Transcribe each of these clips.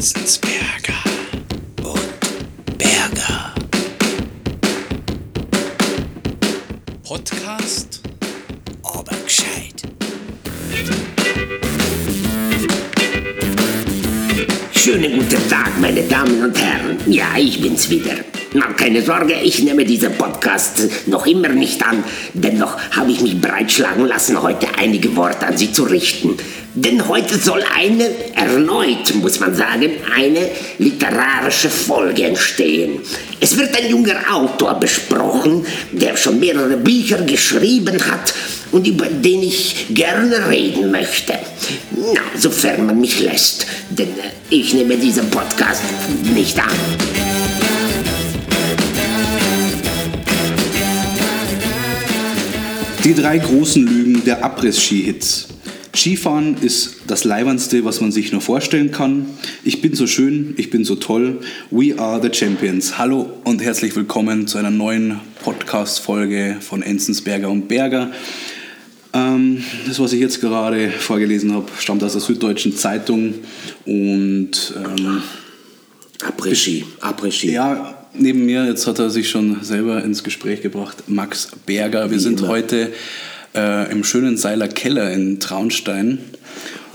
Enzensberger und Berger. Podcast, aber gescheit. Schönen guten Tag, meine Damen und Herren. Ja, ich bin's wieder. Na, keine Sorge, ich nehme diesen Podcast noch immer nicht an. Dennoch habe ich mich breitschlagen lassen, heute einige Worte an Sie zu richten. Denn heute soll eine, erneut muss man sagen, eine literarische Folge entstehen. Es wird ein junger Autor besprochen, der schon mehrere Bücher geschrieben hat und über den ich gerne reden möchte. Na, sofern man mich lässt, denn äh, ich nehme diesen Podcast nicht an. Die drei großen Lügen der Abriss-Ski-Hits. Skifahren ist das Leibernste, was man sich nur vorstellen kann. Ich bin so schön, ich bin so toll. We are the Champions. Hallo und herzlich willkommen zu einer neuen Podcast-Folge von Enzensberger und Berger. Ähm, das, was ich jetzt gerade vorgelesen habe, stammt aus der Süddeutschen Zeitung und ähm, Après-Ski, Après-Ski. ja, neben mir, jetzt hat er sich schon selber ins Gespräch gebracht, Max Berger. Wir sind immer. heute äh, im schönen Seiler Keller in Traunstein.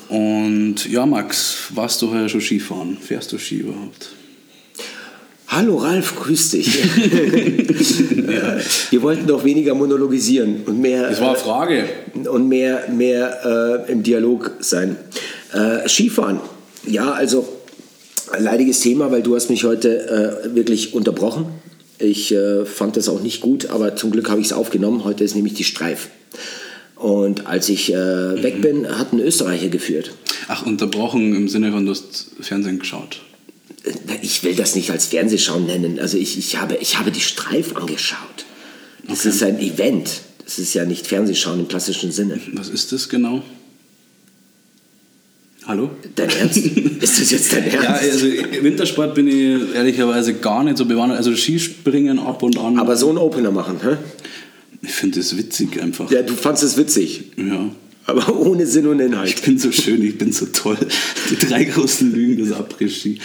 Und ja, Max, warst du heuer schon Skifahren? Fährst du Ski überhaupt? Hallo Ralf, grüß dich. Äh, Wir wollten doch weniger monologisieren und mehr, Das war eine Frage. äh, und mehr, mehr äh, im Dialog sein. Äh, Skifahren, ja, also leidiges Thema, weil du hast mich heute äh, wirklich unterbrochen. Ich äh, fand das auch nicht gut, aber zum Glück habe ich es aufgenommen. Heute ist nämlich die Streif. Und als ich äh, weg bin, hat ein Österreicher geführt. Ach, unterbrochen im Sinne von, du hast Fernsehen geschaut. Ich will das nicht als Fernsehschauen nennen. Also ich, ich, habe, ich habe die Streif angeschaut. Das ist ein Event. Das ist ja nicht Fernsehschauen im klassischen Sinne. Was ist das genau? Hallo? Dein Ernst? ist das jetzt dein Ernst? Ja, also Wintersport bin ich ehrlicherweise gar nicht so bewandert. Also Skispringen ab und an. Aber so einen Opener machen, hä? ich finde das witzig einfach. Ja, du fandst es witzig. ja. Aber ohne Sinn und Ich Inhalt. bin so schön, ich bin so toll. Die drei großen Lügen des Après-Ski.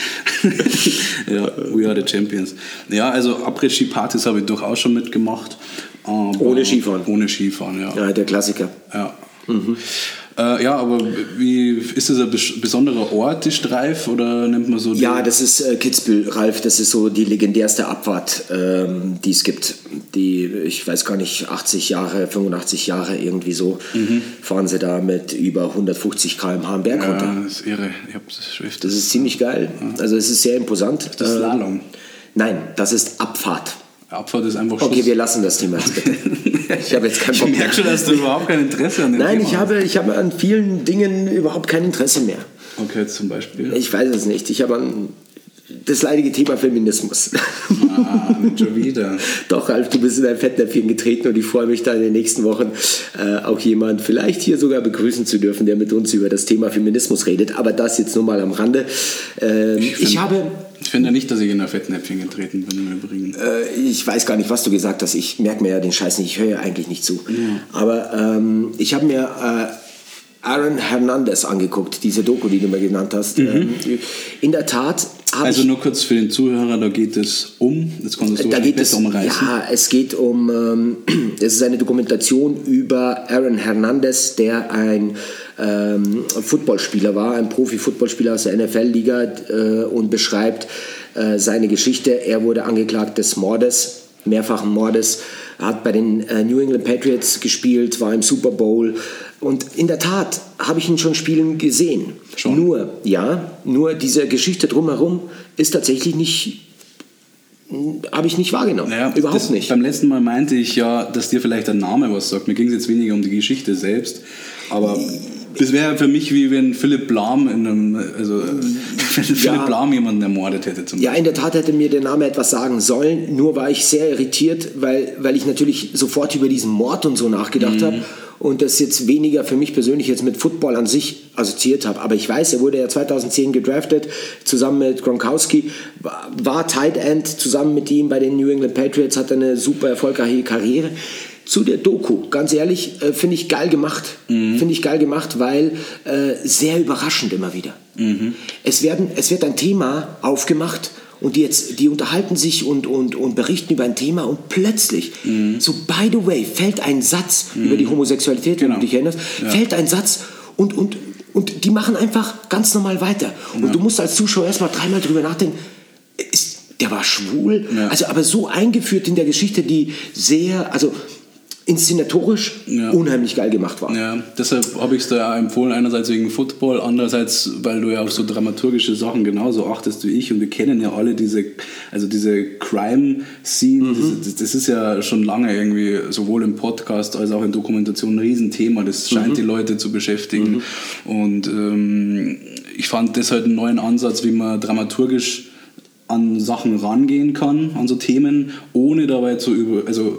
ja, we are the champions. Ja, also Après-Ski-Partys habe ich durchaus schon mitgemacht. Ohne Skifahren. Ohne Skifahren, ja. Ja, der Klassiker. Ja. Äh, ja, aber wie ist das ein bes- besonderer Ort, die Streif, oder nennt man so die- Ja, das ist äh, Kitzbühel, Ralf. Das ist so die legendärste Abfahrt, ähm, die es gibt. Die, ich weiß gar nicht, 80 Jahre, 85 Jahre irgendwie so, fahren sie da mit über 150 km/h am Berg runter. Ja, das ist irre. Ich habe das öfters. Das ist ziemlich geil. Also es ist sehr imposant. das Ähm, Slalom. Nein, das ist Abfahrt. Abfahrt ist einfach Okay, Schuss. wir lassen das Thema jetzt bitte. Ich habe jetzt keinen Ich Bock mehr. merke schon, dass du überhaupt kein Interesse an dem Nein, Thema ich habe, ich habe an vielen Dingen überhaupt kein Interesse mehr. Okay, zum Beispiel. Ich weiß es nicht. Ich habe an das leidige Thema Feminismus. Ah, nicht schon wieder. Doch, Ralf, du bist in ein Fettnäpfchen getreten und ich freue mich da in den nächsten Wochen äh, auch jemand vielleicht hier sogar begrüßen zu dürfen, der mit uns über das Thema Feminismus redet. Aber das jetzt nur mal am Rande. Ähm, ich, find- habe, Ich finde nicht, dass ich in ein Fettnäpfchen getreten bin im Übrigen. äh, ich weiß gar nicht, was du gesagt hast. Ich merke mir ja den Scheiß nicht. Ich höre ja eigentlich nicht zu. Aber ähm, ich habe mir äh, Aaron Hernandez angeguckt, diese Doku, die du mir genannt hast. Ähm, in der Tat Also nur kurz für den Zuhörer, da geht es um, jetzt konntest du da wahrscheinlich geht es umreißen. Ja, es geht um, ähm, es ist eine Dokumentation über Aaron Hernandez, der ein ähm, Footballspieler war, ein Profi-Footballspieler aus der NFL-Liga äh, und beschreibt äh, seine Geschichte. Er wurde angeklagt des Mordes, mehrfachen Mordes, hat bei den äh, New England Patriots gespielt, war im Super Bowl und in der Tat habe ich ihn schon spielen gesehen. Schon? Nur, ja, nur diese Geschichte drumherum ist tatsächlich nicht habe ich nicht wahrgenommen. Naja, Überhaupt nicht. Beim letzten Mal meinte ich ja, dass dir vielleicht der Name was sagt. Mir ging es jetzt weniger um die Geschichte selbst, aber das wäre für mich wie wenn Philipp Lahm in einem, also wenn Philipp Lahm jemanden ermordet hätte zum Ja, in der Tat hätte mir der Name etwas sagen sollen. Nur war ich sehr irritiert, weil, weil ich natürlich sofort über diesen Mord und so nachgedacht habe und das jetzt weniger für mich persönlich jetzt mit Football an sich assoziiert habe. Aber ich weiß, er wurde ja 2010 gedraftet, zusammen mit Gronkowski, war, war Tight End zusammen mit ihm bei den New England Patriots, hat eine super erfolgreiche Karriere. Zu der Doku, ganz ehrlich, äh, finde ich geil gemacht. Finde ich geil gemacht, weil äh, sehr überraschend immer wieder. Es, werden, es wird ein Thema aufgemacht und die, jetzt, die unterhalten sich und, und, und berichten über ein Thema und plötzlich, so by the way, fällt ein Satz über die Homosexualität, wenn Genau. du dich erinnerst, fällt ein Satz und, und, und die machen einfach ganz normal weiter. Und du musst als Zuschauer erstmal dreimal drüber nachdenken, ist, der war schwul, Ja. also aber so eingeführt in der Geschichte, die sehr, also inszenatorisch Ja. unheimlich geil gemacht war. Ja, deshalb habe ich es da ja empfohlen, einerseits wegen Football, andererseits, weil du ja auf so dramaturgische Sachen genauso achtest wie ich und wir kennen ja alle diese, also diese Crime-Scene, das, das ist ja schon lange irgendwie sowohl im Podcast als auch in Dokumentationen ein Riesenthema, das scheint die Leute zu beschäftigen und ähm, ich fand das halt einen neuen Ansatz, wie man dramaturgisch an Sachen rangehen kann, an so Themen, ohne dabei zu über, also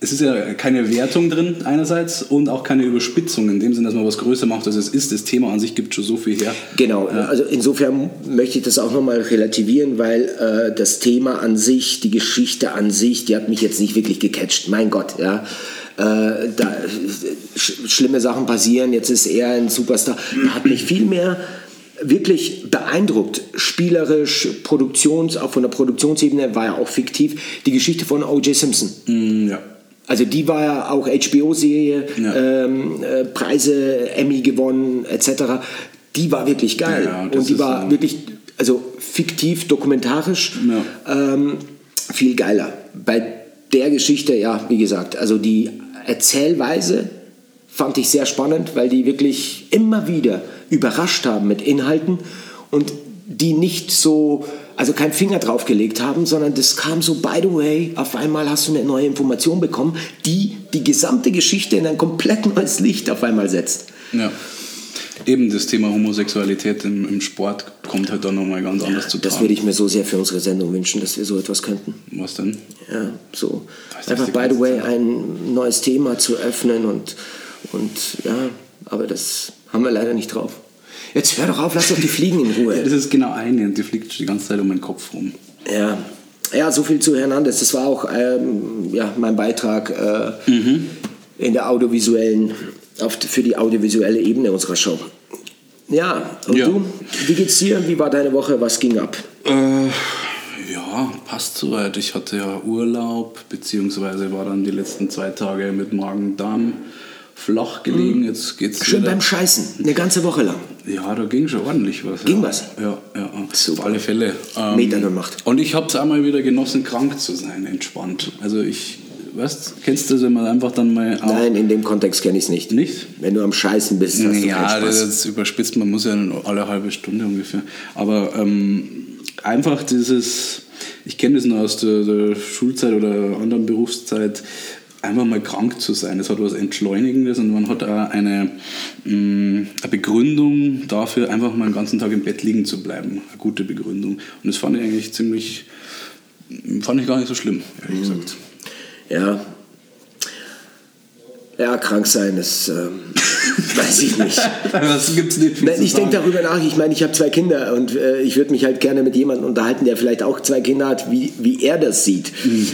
es ist ja keine Wertung drin einerseits und auch keine Überspitzung in dem Sinne, dass man was größer macht, als es ist. Das Thema an sich gibt schon so viel her. Genau, also insofern möchte ich das auch nochmal relativieren, weil äh, das Thema an sich, die Geschichte an sich, die hat mich jetzt nicht wirklich gecatcht. Mein Gott, ja. Äh, da, sch schlimme Sachen passieren, jetzt ist er ein Superstar. Da hat mich viel mehr wirklich beeindruckt, spielerisch, Produktions, auch von der Produktionsebene war ja auch fiktiv, die Geschichte von O.J. Simpson. Mm, ja. Also die war ja auch HBO-Serie, Ja. ähm, äh, Preise, Emmy gewonnen etc. Die war wirklich geil Ja, und die war äh, wirklich, also fiktiv, dokumentarisch, ähm, viel geiler. Bei der Geschichte, ja, wie gesagt, also die Erzählweise fand ich sehr spannend, weil die wirklich immer wieder überrascht haben mit Inhalten und die nicht so, also keinen Finger drauf gelegt haben, sondern das kam so, by the way, auf einmal hast du eine neue Information bekommen, die die gesamte Geschichte in ein komplett neues Licht auf einmal setzt. ja. Eben das Thema Homosexualität im, im Sport kommt halt dann nochmal ganz anders zu Das tragen. würde ich mir so sehr für unsere Sendung wünschen, dass wir so etwas könnten. Was denn? Ja, so. Das Einfach, by the way, Zeit. ein neues Thema zu öffnen und, und ja, aber das haben wir leider nicht drauf. Jetzt hör doch auf, lass doch die Fliegen in Ruhe. Das ist genau eine und die fliegt die ganze Zeit um meinen Kopf rum. Ja, ja so viel zu Hernandez. Das war auch ähm, ja, mein Beitrag äh, in der audiovisuellen, auf, für die audiovisuelle Ebene unserer Show. Ja, und Ja. du? Wie geht's dir? Wie war deine Woche? Was ging ab? Äh, ja, passt soweit. Ich hatte ja Urlaub, beziehungsweise war dann die letzten zwei Tage mit Magen-Darm flach gelegen. Jetzt geht's Schön wieder. beim Scheißen, eine ganze Woche lang. Ja, da ging schon ordentlich was. Ging ja. was? Ja, ja. Super. Auf alle Fälle. Ähm, Meter gemacht. Und ich habe es einmal wieder genossen, krank zu sein, entspannt. Also ich, weißt, kennst du das, wenn man einfach dann mal... Nein, in dem Kontext kenne ich es nicht. Nicht? Wenn du am Scheißen bist, hast du Ja, keinen das ist überspitzt, man muss ja alle halbe Stunde ungefähr. Aber ähm, einfach dieses, ich kenne das nur aus der, der Schulzeit oder anderen Berufszeit, einfach mal krank zu sein. Das hat was Entschleunigendes und man hat auch eine, mh, eine Begründung dafür, einfach mal den ganzen Tag im Bett liegen zu bleiben. Eine gute Begründung. Und das fand ich eigentlich ziemlich, fand ich gar nicht so schlimm, ehrlich gesagt. Ja. Ja, krank sein, das ähm, weiß ich nicht. Was gibt's nicht Nein, ich denke darüber nach. Ich meine, ich habe zwei Kinder und äh, ich würde mich halt gerne mit jemandem unterhalten, der vielleicht auch zwei Kinder hat, wie, wie er das sieht.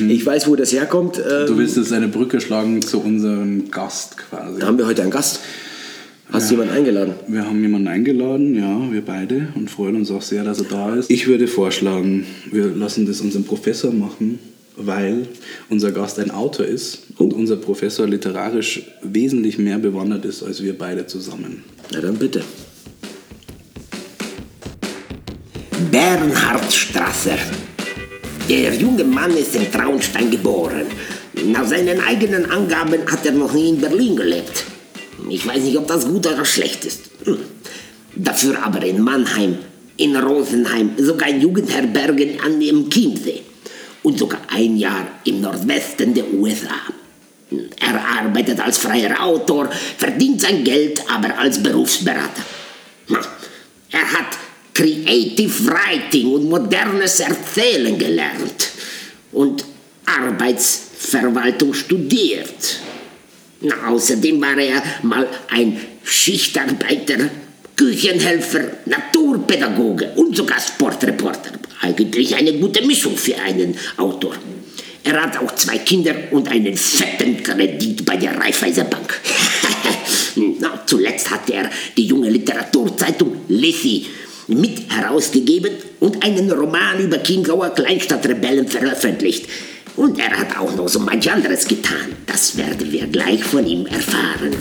Ich weiß, wo das herkommt. Ähm, Du willst jetzt eine Brücke schlagen zu unserem Gast quasi. da haben wir heute einen Gast. Hast du jemanden eingeladen? Wir haben jemanden eingeladen, ja, wir beide, und freuen uns auch sehr, dass er da ist. Ich würde vorschlagen, wir lassen das unserem Professor machen, weil unser Gast ein Autor ist und unser Professor literarisch wesentlich mehr bewandert ist als wir beide zusammen. Na dann bitte. Bernhard Strasser. Der junge Mann ist in Traunstein geboren. Nach seinen eigenen Angaben hat er noch nie in Berlin gelebt. Ich weiß nicht, ob das gut oder schlecht ist. Hm. Dafür aber in Mannheim, in Rosenheim, sogar in Jugendherbergen an dem Chiemsee und sogar ein Jahr im Nordwesten der USA. Er arbeitet als freier Autor, verdient sein Geld aber als Berufsberater. Er hat Creative Writing und modernes Erzählen gelernt und Arbeitsverwaltung studiert. Außerdem war er mal ein Schichtarbeiter, Küchenhelfer, Naturpädagoge und sogar Sportreporter. Eigentlich eine gute Mischung für einen Autor. Er hat auch zwei Kinder und einen fetten Kredit bei der Raiffeisenbank. Na, zuletzt hat er die junge Literaturzeitung Lissy mit herausgegeben und einen Roman über Chiemgauer Kleinstadtrebellen veröffentlicht. Und er hat auch noch so manch anderes getan. Das werden wir gleich von ihm erfahren.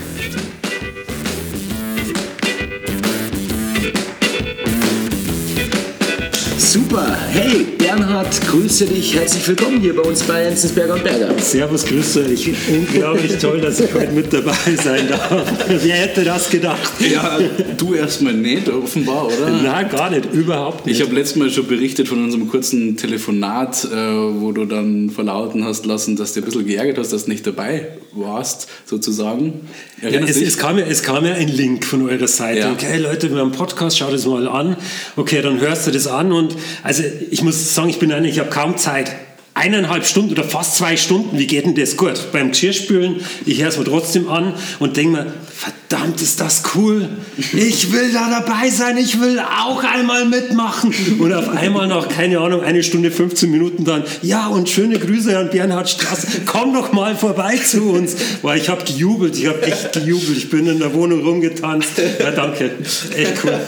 Super. Hey, Bernhard, grüße dich. Herzlich willkommen hier bei uns bei Enzensberger und Berger. Servus, grüße euch. Unglaublich toll, dass ich heute mit dabei sein darf. Wer hätte das gedacht? Ja, du erstmal nicht, offenbar, oder? Nein, gar nicht, überhaupt nicht. Ich habe letztes Mal schon berichtet von unserem kurzen Telefonat, äh, wo du dann verlauten hast lassen, dass du ein bisschen geärgert hast, dass du nicht dabei warst, sozusagen. ja, es, dich? es, kam ja, es kam ja ein Link von eurer Seite. Ja. Okay, Leute, wir haben einen Podcast, schau das mal an. Okay, dann hörst du das an und also ich muss sagen, ich bin einer, ich habe kaum Zeit. Eineinhalb Stunden oder fast zwei Stunden, wie geht denn das gut? Beim Geschirrspülen, ich höre es mir trotzdem an und denke mir, verdammt, ist das cool. Ich will da dabei sein, ich will auch einmal mitmachen. Und auf einmal nach, keine Ahnung, eine Stunde, 15 Minuten dann, ja, und schöne Grüße an Bernhard Straß, komm doch mal vorbei zu uns. Weil ich habe gejubelt, ich habe echt gejubelt. Ich bin in der Wohnung rumgetanzt. Ja, danke, echt cool.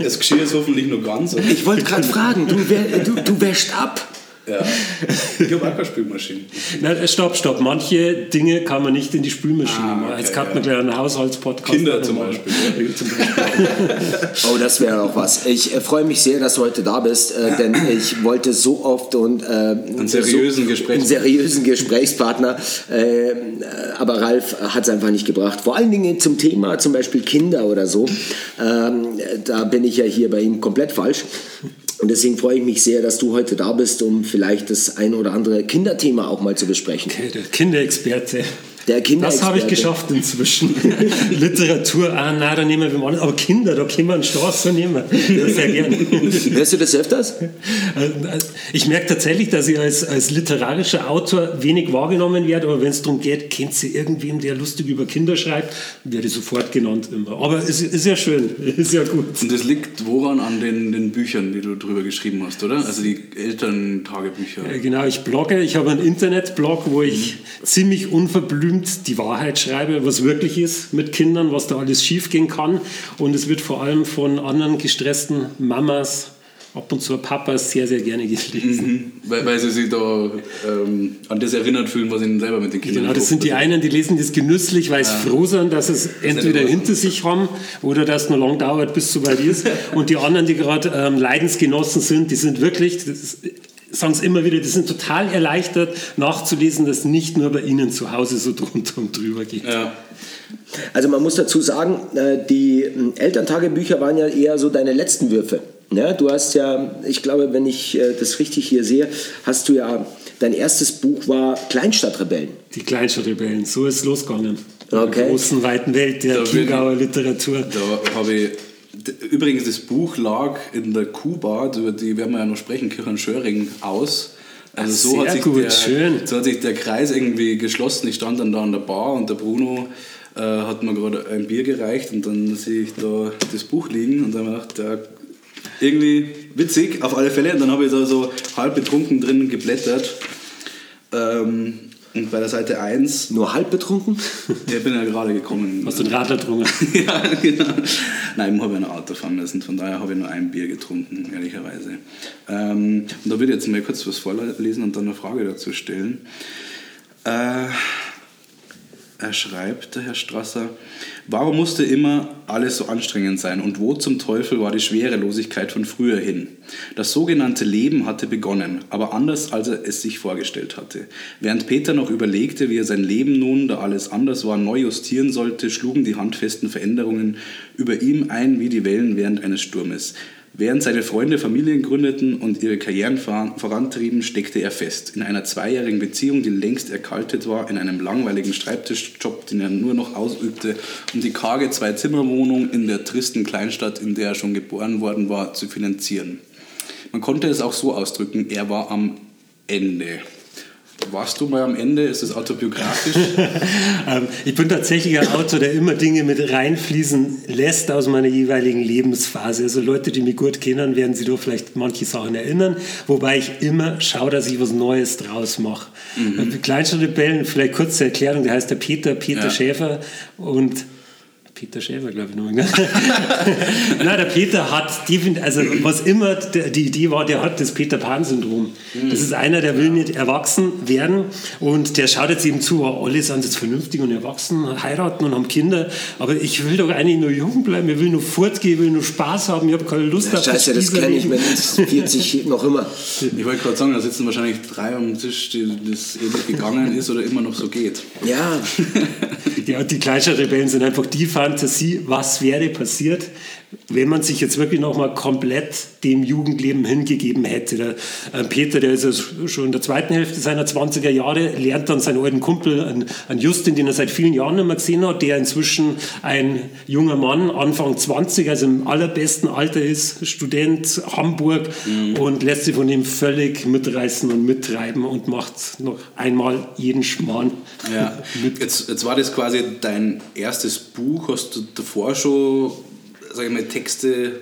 Das Geschirr ist hoffentlich nur ganz. oder? Ich wollte gerade fragen, du, wär, du, du wäschst ab. Ja. Ich habe auch keine Spülmaschine. Nein, stopp, stopp. Manche Dinge kann man nicht in die Spülmaschine Ah, machen. okay, Jetzt kann ja. man gleich einen Haushaltspodcast Kinder machen. zum Beispiel. Oh, das wäre auch was. Ich äh, freue mich sehr, dass du heute da bist, äh, denn ich wollte so oft und äh, einen seriösen so, Gesprächspartner. einen seriösen Gesprächspartner, äh, äh, aber Ralf hat es einfach nicht gebracht. Vor allen Dingen zum Thema zum Beispiel Kinder oder so. Ähm, da bin ich ja hier bei ihm komplett falsch. Und deswegen freue ich mich sehr, dass du heute da bist, um vielleicht das ein oder andere Kinderthema auch mal zu besprechen. Der Kinderexperte. Der Das habe ich geschafft inzwischen. Literatur, ah, nein, da nehmen wir mal. Aber Kinder, da können wir einen Straße nehmen. Ja, sehr gerne. Hörst du das öfters? Ich merke tatsächlich, dass ich als, als literarischer Autor wenig wahrgenommen werde, aber wenn es darum geht, kennt sie irgendwem, der lustig über Kinder schreibt, werde ich sofort genannt immer. Aber es ist ja schön, ist ja gut. Und das liegt woran an den, den Büchern, die du drüber geschrieben hast, oder? Also die Elterntagebücher. Äh, Genau, ich blogge. Ich habe einen Internetblog, wo ich ziemlich unverblümt die Wahrheit schreibe, was wirklich ist mit Kindern, was da alles schiefgehen kann. Und es wird vor allem von anderen gestressten Mamas, ab und zu Papas, sehr, sehr gerne gelesen. Weil, weil sie sich da ähm, an das erinnert fühlen, was ihnen selber mit den Kindern Genau, das sind die einen, die lesen das genüsslich, weil sie froh sind, dass es entweder nicht hinter sich haben oder dass es noch lang dauert, bis es soweit ist. Und die anderen, die gerade ähm, Leidensgenossen sind, die sind wirklich, das sagen es immer wieder, die sind total erleichtert nachzulesen, dass nicht nur bei ihnen zu Hause so drunter und drüber geht. Ja. Also man muss dazu sagen, äh, die ähm, Elterntagebücher waren ja eher so deine letzten Würfe. Ja, du hast ja, ich glaube, wenn ich äh, das richtig hier sehe, hast du ja, dein erstes Buch war Kleinstadtrebellen. Die Kleinstadtrebellen, so ist es losgegangen. In Okay. der großen, weiten Welt der Da Chiemgauer Literatur. Da habe ich. Übrigens, das Buch lag in der Kuhbar, über die werden wir ja noch sprechen, Kirchenschöring, aus. Also so, hat sich gut, der, so hat sich der Kreis irgendwie geschlossen. Ich stand dann da an der Bar und der Bruno äh, hat mir gerade ein Bier gereicht und dann sehe ich da das Buch liegen und dann habe ich gedacht, ja, irgendwie witzig, auf alle Fälle. Und dann habe ich da so halb betrunken drin geblättert. Ähm, und bei der Seite 1, Nur halb betrunken? ich bin ja gerade gekommen. Hast du den Radler getrunken? ja, genau. Nein, ich habe ein Auto fahren lassen, von daher habe ich nur ein Bier getrunken, ehrlicherweise. Ähm, und da würde ich jetzt mal kurz was vorlesen und dann eine Frage dazu stellen. Äh, er schreibt, der Herr Strasser, warum musste immer alles so anstrengend sein und wo zum Teufel war die Schwerelosigkeit von früher hin? Das sogenannte Leben hatte begonnen, aber anders als er es sich vorgestellt hatte. Während Peter noch überlegte, wie er sein Leben nun, da alles anders war, neu justieren sollte, schlugen die handfesten Veränderungen über ihm ein wie die Wellen während eines Sturmes. Während seine Freunde Familien gründeten und ihre Karrieren voran- vorantrieben, steckte er fest. In einer zweijährigen Beziehung, die längst erkaltet war, in einem langweiligen Schreibtischjob, den er nur noch ausübte, um die karge Zwei-Zimmer-Wohnung in der tristen Kleinstadt, in der er schon geboren worden war, zu finanzieren. Man konnte es auch so ausdrücken, er war am Ende. Warst du mal am Ende? Ist das autobiografisch? ähm, ich bin tatsächlich ein Autor, der immer Dinge mit reinfließen lässt aus meiner jeweiligen Lebensphase. Also Leute, die mich gut kennen, werden sich da vielleicht manche Sachen erinnern, wobei ich immer schaue, dass ich was Neues draus mache. Mhm. Kleinstadtrebellen, vielleicht kurze Erklärung, der heißt der Peter, Peter ja. Schäfer und Peter Schäfer, glaube ich, noch. Ne? Nein, der Peter hat, die, also was immer die Idee war, der hat das Peter Pan-Syndrom. Das ist einer, der will nicht erwachsen werden und der schaut jetzt eben zu, oh, alle sind jetzt vernünftig und erwachsen, heiraten und haben Kinder, aber ich will doch eigentlich nur jung bleiben, ich will nur fortgehen, ich will nur Spaß haben, ich habe keine Lust ja, auf Scheiße, das kenne ich mit 40 noch immer. Ich wollte gerade sagen, da sitzen wahrscheinlich drei am Tisch, die das ewig gegangen ist oder immer noch so geht. Ja. ja die Kleinstadtrebellen sind einfach die Fantasie, was wäre passiert, wenn man sich jetzt wirklich nochmal komplett dem Jugendleben hingegeben hätte. Der äh, Peter, der ist ja schon in der zweiten Hälfte seiner 20er Jahre, lernt dann seinen alten Kumpel, an, an Justin, den er seit vielen Jahren nicht mehr gesehen hat, der inzwischen ein junger Mann, Anfang 20, also im allerbesten Alter ist, Student Hamburg mhm. und lässt sich von ihm völlig mitreißen und mittreiben und macht noch einmal jeden Schmarrn. Ja. Jetzt, jetzt war das quasi dein erstes Buch. Hast du davor schon sag ich mal, Texte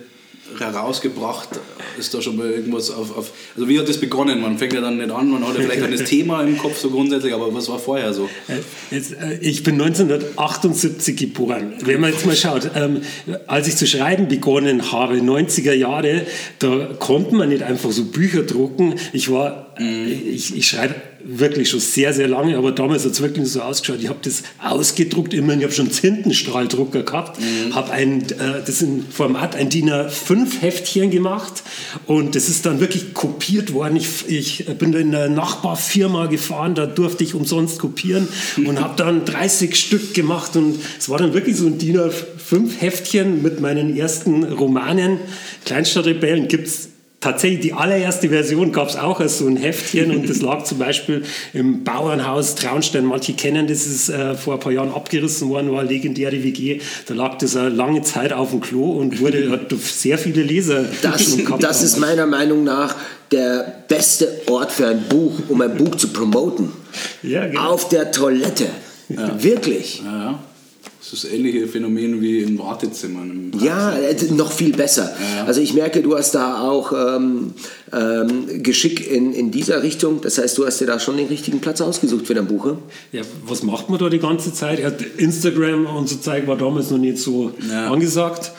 herausgebracht? Ist da schon mal irgendwas auf, auf, Also, wie hat das begonnen? Man fängt ja dann nicht an, man hat ja vielleicht dann das Thema im Kopf so grundsätzlich, aber was war vorher so? Äh, jetzt, äh, ich bin 1978 geboren. Wenn man jetzt mal schaut, ähm, als ich zu schreiben begonnen habe, 90er Jahre, da konnte man nicht einfach so Bücher drucken. Ich war, mhm. ich, ich schreibe wirklich schon sehr, sehr lange, aber damals hat es wirklich so ausgeschaut. Ich habe das ausgedruckt, immerhin, ich habe schon einen Tintenstrahldrucker gehabt, mhm. habe ein, äh, das in Format, ein DIN A5 Heftchen gemacht und das ist dann wirklich kopiert worden. Ich, ich bin in eine Nachbarfirma gefahren, da durfte ich umsonst kopieren und habe dann 30 Stück gemacht und es war dann wirklich so ein DIN A5 Heftchen mit meinen ersten Romanen. Kleinstadtrebellen gibt es tatsächlich die allererste Version gab es auch als so ein Heftchen und das lag zum Beispiel im Bauernhaus Traunstein. Manche kennen das, ist äh, vor ein paar Jahren abgerissen worden, war eine legendäre WG. Da lag das eine lange Zeit auf dem Klo und wurde hat sehr viele Leser. Das, das ist meiner Meinung nach der beste Ort für ein Buch, um ein Buch zu promoten. Ja, genau. Auf der Toilette. Ja. Wirklich. Ja, das ähnliche Phänomen wie in Wartezimmern. Ja, noch viel besser. Ja. Also ich merke, du hast da auch ähm, ähm, Geschick in, in dieser Richtung. Das heißt, du hast dir da schon den richtigen Platz ausgesucht für dein Buch. Ja, was macht man da die ganze Zeit? Instagram und so Zeug war damals noch nicht so ja. angesagt.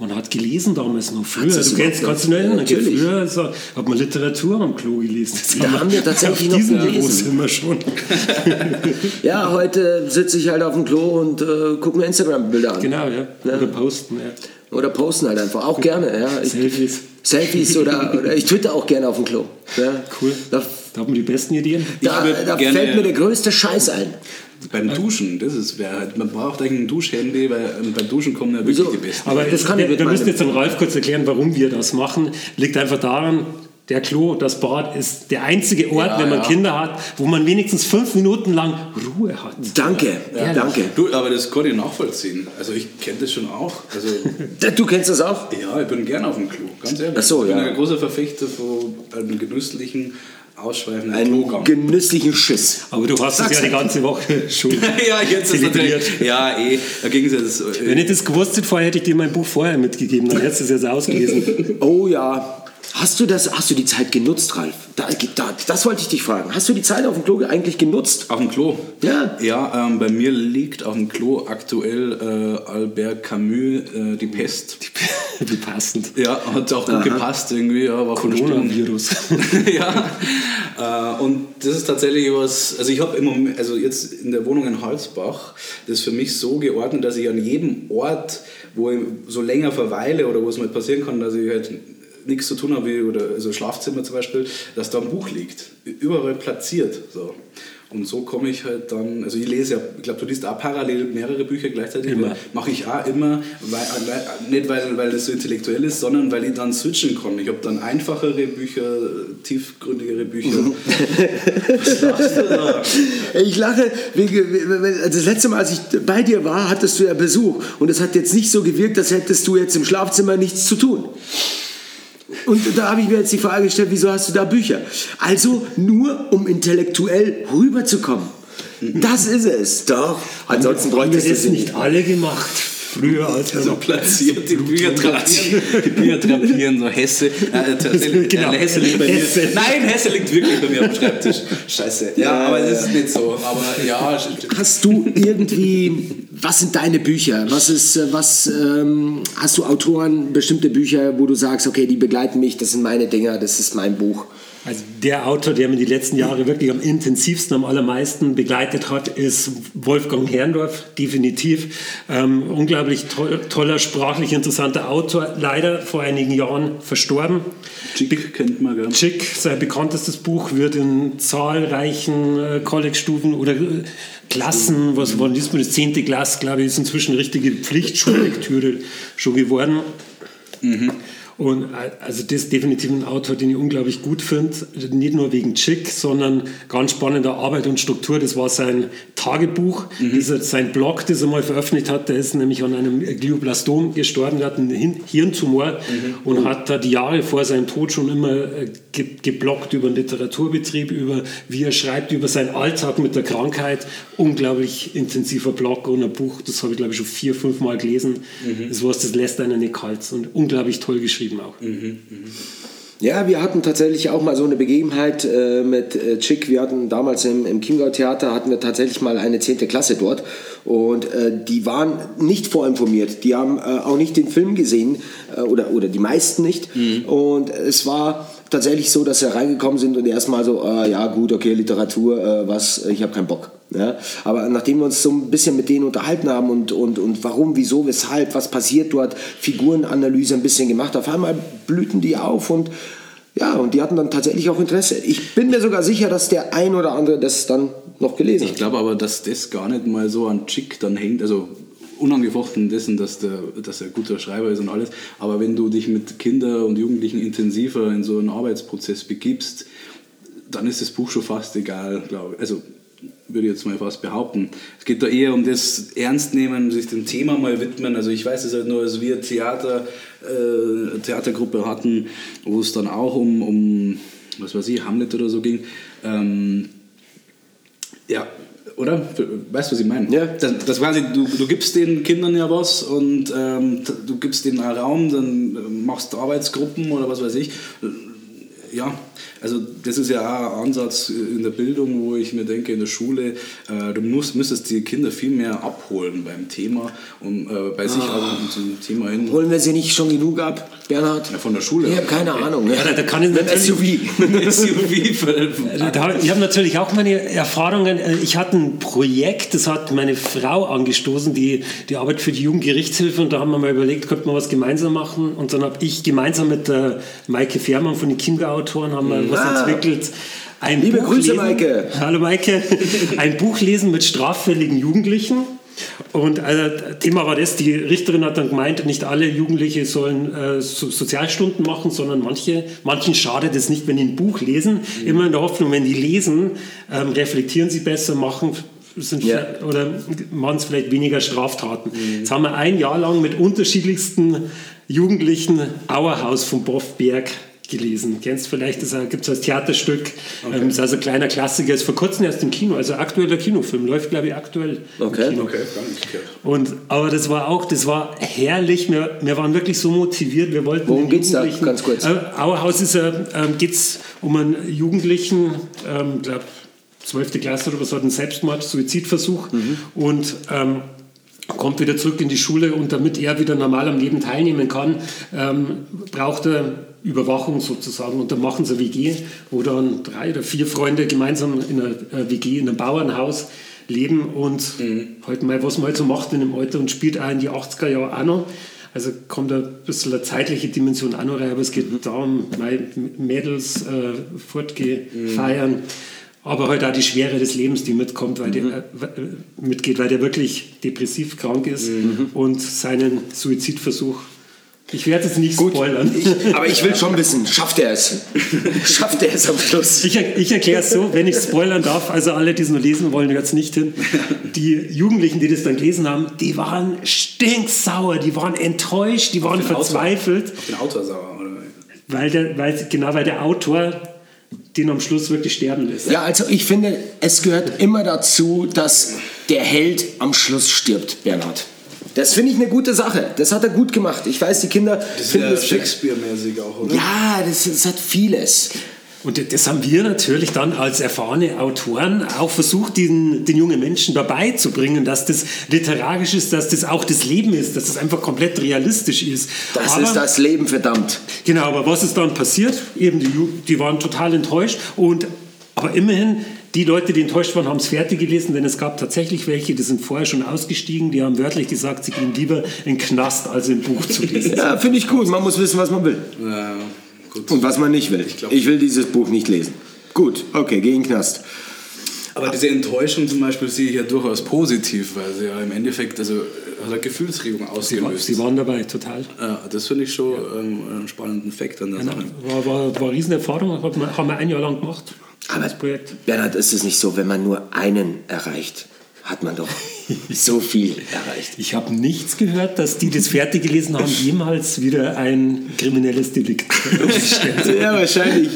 Man hat gelesen damals noch früher. Du kennst, kannst du noch erinnern? Natürlich. Früher so, hat man Literatur am Klo gelesen. Das da haben wir tatsächlich auf diesem Niveau sind wir schon. ja, heute sitze ich halt auf dem Klo und äh, gucke mir Instagram-Bilder an. Genau, ja. ja. Oder posten, ja. Oder posten halt einfach. Auch gerne, ja. Ich, Selfies. Selfies oder, oder ich twitter auch gerne auf dem Klo. Ja. Cool. Da, da haben wir die besten Ideen. Da, da fällt mir der größte Scheiß ein. Beim Duschen, das ist, halt, man braucht eigentlich ein Duschhandy, weil ähm, beim Duschen kommen ja wirklich so, die besten. Aber das kann ich, da müsst jetzt dem Ralf kurz erklären, warum wir das machen. Liegt einfach daran, der Klo, das Bad ist der einzige Ort, ja, wenn man ja. Kinder hat, wo man wenigstens fünf Minuten lang Ruhe hat. Danke, ja, danke. Du, aber das kann ich nachvollziehen. Also ich kenne das schon auch. Also, du kennst das auch? Ja, ich bin gerne auf dem Klo, ganz ehrlich. Ach so, ich bin ein großer Verfechter von einem genüsslichen ausschweifenden Einen Klogang. genüsslichen Schiss. Aber du hast es ja die ganze Woche schon Ja, jetzt ist natürlich, Ja, eh, da ging es jetzt... Äh, Wenn ich das gewusst hätte vorher, hätte ich dir mein Buch vorher mitgegeben, dann hättest du es jetzt ausgelesen. oh ja, Hast du, das, hast du die Zeit genutzt, Ralf? Da, da, das wollte ich dich fragen. Hast du die Zeit auf dem Klo eigentlich genutzt? Auf dem Klo? Ja. Ja, ähm, bei mir liegt auf dem Klo aktuell äh, Albert Camus, äh, Die Pest. Wie passend. Ja, hat auch gut Aha. gepasst irgendwie. Ja, war Coronavirus. ja. Äh, und das ist tatsächlich was, also ich habe im Moment, also jetzt in der Wohnung in Halsbach, das ist für mich so geordnet, dass ich an jedem Ort, wo ich so länger verweile oder wo es mal passieren kann, dass ich halt nichts zu tun habe, wie, oder also Schlafzimmer zum Beispiel, dass da ein Buch liegt, überall platziert. So. Und so komme ich halt dann, also ich lese ja, ich glaube, du liest auch parallel mehrere Bücher gleichzeitig. Immer. Mache ich auch immer, weil, nicht weil, weil das so intellektuell ist, sondern weil ich dann switchen kann. Ich habe dann einfachere Bücher, tiefgründigere Bücher. Was lachst du da? Ich lache, das letzte Mal, als ich bei dir war, hattest du ja Besuch. Und es hat jetzt nicht so gewirkt, als hättest du jetzt im Schlafzimmer nichts zu tun. Und da habe ich mir jetzt die Frage gestellt, wieso hast du da Bücher? Also nur, um intellektuell rüberzukommen. Das ist es, doch. Ansonsten das es nicht nicht. alle gemacht? Früher als wir So noch platziert, die Bücher drapieren, die Bücher drapieren, so Hesse. Äh, tatsächlich, Genau. äh, Hesse liegt bei mir. Hesse. Nein, Hesse liegt wirklich bei mir am Schreibtisch. Scheiße. Ja, aber es ist nicht so. Aber ja, Hast du irgendwie, was sind deine Bücher? Was ist, äh, was, ähm, hast du Autoren, bestimmte Bücher, wo du sagst, okay, die begleiten mich, das sind meine Dinger, das ist mein Buch? Also der Autor, der mir die letzten Jahre wirklich am intensivsten, am allermeisten begleitet hat, ist Wolfgang Herrndorf, definitiv. Ähm, unglaublich toll, toller, sprachlich interessanter Autor, leider vor einigen Jahren verstorben. Chick kennt man, gell? Chick, sein bekanntestes Buch, wird in zahlreichen äh, College-Stufen oder äh, Klassen, was wann liest man das? Zehnte Klasse, glaube ich, ist inzwischen richtige Pflichtschullektüre schon geworden. Und äh, also das ist definitiv ein Autor, den ich unglaublich gut finde. Nicht nur wegen Chick, sondern ganz spannender Arbeit und Struktur. Das war sein Tagebuch, dieser, sein Blog, das er mal veröffentlicht hat. Der ist nämlich an einem Glioblastom gestorben. Der hat einen Hirntumor und hat da die Jahre vor seinem Tod schon immer äh, ge gebloggt über den Literaturbetrieb, über wie er schreibt, über seinen Alltag mit der Krankheit. Unglaublich intensiver Blog und ein Buch, das habe ich glaube ich schon vier, fünf Mal gelesen. Das was, das lässt einen nicht kalt und unglaublich toll geschrieben auch. Ja, wir hatten tatsächlich auch mal so eine Begebenheit äh, mit äh, Chick. Wir hatten damals im, im Chiemgau Theater hatten wir tatsächlich mal eine 10. Klasse dort und äh, die waren nicht vorinformiert. Die haben äh, auch nicht den Film gesehen äh, oder, oder die meisten nicht. Und es war tatsächlich so, dass sie reingekommen sind und erstmal so, äh, ja gut, okay, Literatur, äh, was, ich habe keinen Bock. Ja? Aber nachdem wir uns so ein bisschen mit denen unterhalten haben und, und, und warum, wieso, weshalb, was passiert dort, Figurenanalyse ein bisschen gemacht, auf einmal blühten die auf und ja, und die hatten dann tatsächlich auch Interesse. Ich bin mir sogar sicher, dass der ein oder andere das dann noch gelesen Ich hat. glaube aber, dass das gar nicht mal so an Chick dann hängt. Also unangefochten dessen, dass, der, dass er ein guter Schreiber ist und alles. Aber wenn du dich mit Kindern und Jugendlichen intensiver in so einen Arbeitsprozess begibst, dann ist das Buch schon fast egal, glaube ich. Also würde ich jetzt mal fast behaupten. Es geht da eher um das Ernstnehmen, sich dem Thema mal widmen. Also ich weiß es halt nur, als wir Theater, äh, Theatergruppe hatten, wo es dann auch um, um, was weiß ich, Hamlet oder so ging. Ähm, ja, oder? Weißt du, was ich meine? Ja. Das, das quasi, du, du gibst den Kindern ja was und ähm, du gibst denen einen Raum, dann äh, machst du Arbeitsgruppen oder was weiß ich. Ja, also das ist ja auch ein Ansatz in der Bildung, wo ich mir denke, in der Schule, äh, du musst, müsstest die Kinder viel mehr abholen beim Thema, um äh, bei sich auch zum Thema hin. Holen wir sie nicht schon genug ab, Bernhard? Ja, von der Schule. Ich habe keine Ahnung. Ne? Ja, da- da kann ich Mit natürlich- SUV. Ein SUV Da, ich habe natürlich auch meine Erfahrungen. Äh, Ich hatte ein Projekt, das hat meine Frau angestoßen, die, die Arbeit für die Jugendgerichtshilfe. Und da haben wir mal überlegt, könnte man was gemeinsam machen. Und dann habe ich gemeinsam mit der Maike Fährmann von den Chiemgau-Autoren haben wir was Ah. entwickelt. Ein Liebe Buch Grüße, lesen. Maike. Hallo Maike. Ein Buch lesen mit straffälligen Jugendlichen. Und äh, Thema war das, die Richterin hat dann gemeint, nicht alle Jugendliche sollen äh, so Sozialstunden machen, sondern manche, manchen schadet es nicht, wenn die ein Buch lesen. Immer in der Hoffnung, wenn die lesen, ähm, reflektieren sie besser, machen sind Ja. oder machen es vielleicht weniger Straftaten. Jetzt haben wir ein Jahr lang mit unterschiedlichsten Jugendlichen Auerhaus von Boff Berg gelesen. Kennst vielleicht, das gibt es als Theaterstück. Ähm, ist also ein kleiner Klassiker, ist vor kurzem erst im Kino, also aktueller Kinofilm, läuft glaube ich aktuell Okay. im Kino. Okay. Und, aber das war auch, das war herrlich. Wir, wir waren wirklich so motiviert. Wir wollten Worum den geht's da? Ganz kurz. Äh, Auerhaus ist, äh, ähm, geht's um einen Jugendlichen, ähm, glaub, 12. Klasse oder was hat einen Selbstmord, Suizidversuch und ähm, kommt wieder zurück in die Schule und damit er wieder normal am Leben teilnehmen kann, ähm, braucht er Überwachung sozusagen. Und dann machen sie eine WG, wo dann drei oder vier Freunde gemeinsam in einer äh, WG, in einem Bauernhaus leben und halt mal, was man halt so macht in dem Alter und spielt auch in die 80er Jahre auch noch. Also kommt ein bisschen eine zeitliche Dimension auch noch rein, aber es geht darum, mal Mädels äh, fortgehen, feiern, aber halt auch die Schwere des Lebens, die mitkommt, weil der, äh, w- mitgeht, weil der wirklich depressiv krank ist und seinen Suizidversuch. Ich werde es nicht spoilern. Ich, aber ich will schon wissen, schafft er es? schafft er es am Schluss? Ich, ich erkläre es so, wenn ich spoilern darf, also alle, die es nur lesen wollen, jetzt nicht hin. Die Jugendlichen, die das dann gelesen haben, die waren stinksauer, die waren enttäuscht, die waren Autor. verzweifelt. Auf den Autor sauer, oder? weil der, weil, genau weil der Autor den am Schluss wirklich sterben lässt. Ja, also ich finde, es gehört immer dazu, dass der Held am Schluss stirbt, Bernhard. Das finde ich eine gute Sache. Das hat er gut gemacht. Ich weiß, die Kinder Das ist finden ja das Shakespeare-mäßig auch, oder? Ja, das, das hat vieles. Und das haben wir natürlich dann als erfahrene Autoren auch versucht, den, den jungen Menschen dabei zu bringen, dass das literarisch ist, dass das auch das Leben ist, dass das einfach komplett realistisch ist. Das Aber- ist das Leben, verdammt. Genau, aber was ist dann passiert? Eben, die, die waren total enttäuscht. Und, aber immerhin, die Leute, die enttäuscht waren, haben es fertig gelesen, denn es gab tatsächlich welche, die sind vorher schon ausgestiegen, die haben wörtlich gesagt, sie gehen lieber in den Knast, als ein Buch zu lesen. Ja, finde ich gut. Man muss wissen, was man will. Ja, gut. Und was man nicht will. glaub- ich will dieses Buch nicht lesen. Gut, okay, geh in den Knast. Aber diese Enttäuschung zum Beispiel sehe ich ja durchaus positiv, weil sie ja im Endeffekt, also hat eine Gefühlsregung ausgelöst. sie waren dabei, total. ja, das finde ich schon ähm, einen spannenden Fakt an der Sache. War, war, war eine Riesenerfahrung, haben wir ein Jahr lang gemacht, Aber Projekt. Bernhard, ist es nicht so, wenn man nur einen erreicht, hat man doch so viel erreicht. Ich habe nichts gehört, dass die das fertig gelesen haben, jemals wieder ein kriminelles Delikt. Ja, wahrscheinlich.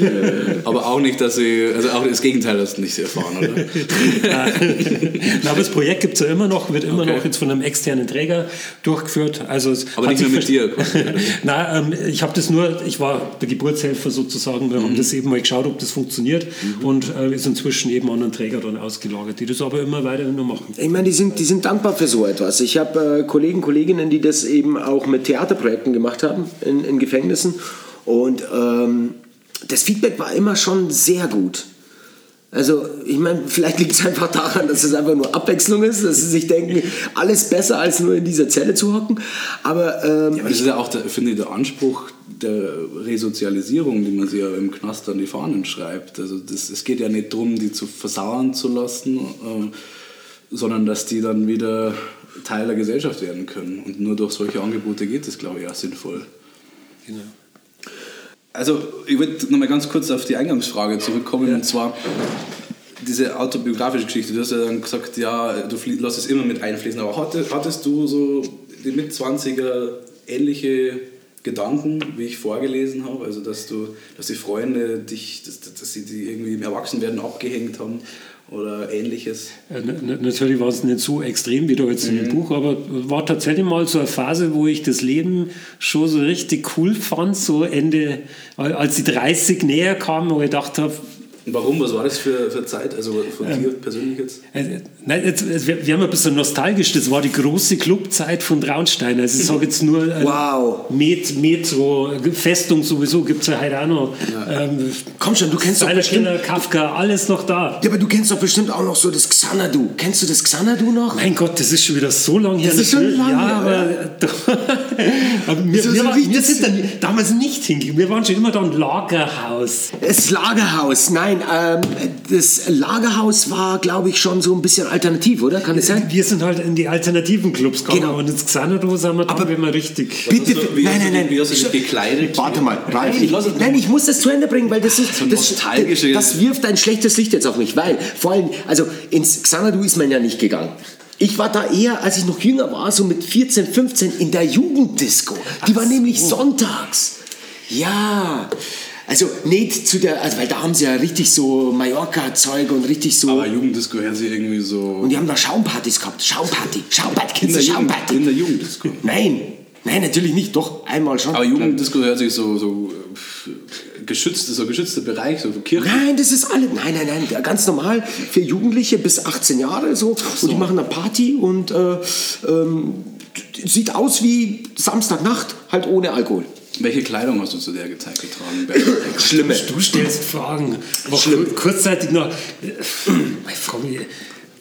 Aber auch nicht, dass sie, also auch das Gegenteil hast du nicht erfahren, oder? Na, aber das Projekt gibt es ja immer noch, wird immer Okay. noch jetzt von einem externen Träger durchgeführt. Also es Aber nicht mehr sich mit dir? Nein, ähm, ich habe das nur, ich war der Geburtshelfer sozusagen, wir Mhm. haben das eben mal geschaut, ob das funktioniert und äh, ist inzwischen eben an einen Träger dann ausgelagert, die das aber immer weiterhin nur machen. Ich meine, die sind, die sind dankbar für so etwas. Ich habe äh, Kollegen, Kolleginnen, die das eben auch mit Theaterprojekten gemacht haben in, in Gefängnissen. Und ähm, das Feedback war immer schon sehr gut. Also, ich meine, vielleicht liegt es einfach daran, dass es einfach nur Abwechslung ist, dass sie sich denken, alles besser als nur in dieser Zelle zu hocken. Aber, ähm, Aber das ist ja auch, der, finde ich, der Anspruch der Resozialisierung, die man sich ja im Knast an die Fahnen schreibt. Also das, es geht ja nicht darum, die zu versauern zu lassen, äh, sondern dass die dann wieder Teil der Gesellschaft werden können. Und nur durch solche Angebote geht das, glaube ich, auch sinnvoll. Also, ich würde nochmal ganz kurz auf die Eingangsfrage zurückkommen. Und zwar diese autobiografische Geschichte. Du hast ja dann gesagt, ja, du lässt es immer mit einfließen. Aber hatte, hattest du so die Mit-20er ähnliche Gedanken, wie ich vorgelesen habe? Also, dass, du, dass die Freunde dich, dass, dass sie die irgendwie im Erwachsenwerden abgehängt haben oder ähnliches? Äh, na- na- Natürlich war es nicht so extrem wie da jetzt in dem Buch, aber war tatsächlich mal so eine Phase, wo ich das Leben schon so richtig cool fand, so Ende, als die 30 näher kamen, wo ich gedacht habe, warum? Was war das für, für Zeit? Also von dir persönlich jetzt? Äh, Nein, jetzt, jetzt, wir wir haben ein bisschen nostalgisch. Das war die große Clubzeit von Traunstein. Also ich sage jetzt nur äh, Wow. Met, Metro, Festung sowieso gibt es ja heute auch noch. Ähm, komm schon, du kennst doch bestimmt... Steiner, Kafka, alles noch da. Ja, aber du kennst doch bestimmt auch noch so das Xanadu. Kennst du das Xanadu noch? Mein Gott, das ist schon wieder so lange her. Das ist schon lange Ja, her, aber, aber wir, Das ist wir, so richtig- wir sind dann damals nicht hingegangen. Wir waren schon immer da im Lagerhaus. Das Lagerhaus, nein, ähm, das Lagerhaus war, glaube ich, schon so ein bisschen alternativ, oder? Kann es sein? Wir sind halt in die alternativen Clubs gegangen Genau. und ins Xanadu sind wir wenn wir richtig... Bitte, du- wie nein, nein, nein. wie hast du dich gekleidet? Warte mal, Ralf, Nein, ich, es nein, ich muss das zu Ende bringen, weil das ist, So das, nostalgische- das wirft ein schlechtes Licht jetzt auf mich, weil vor allem, also ins Xanadu ist man ja nicht gegangen. Ich war da eher, als ich noch jünger war, so mit 14, 15 in der Jugenddisco. Die war nämlich sonntags. Ja. Also nicht zu der, also weil da haben sie ja richtig so Mallorca-Zeug und richtig so. Aber Jugenddisco hört sich irgendwie so... und die haben da Schaumpartys gehabt. Schaumparty. Schaumparty. in, Kennst der du Jugend, Schaumparty? in der Jugenddisco. Nein. Nein, natürlich nicht. Doch, einmal schon. Aber Jugenddisco hört sich so, so äh, geschützt, so geschützter Bereich, so Kirche. Nein, das ist alle. Nein, nein, nein. Ganz normal für Jugendliche bis 18 Jahre so. Und die machen eine Party und äh, ähm, sieht aus wie Samstagnacht, halt ohne Alkohol. Welche Kleidung hast du zu der Zeit getragen? Schlimme. Du stellst Fragen. War Schlimm. kur- kurzzeitig noch. Meine Frage,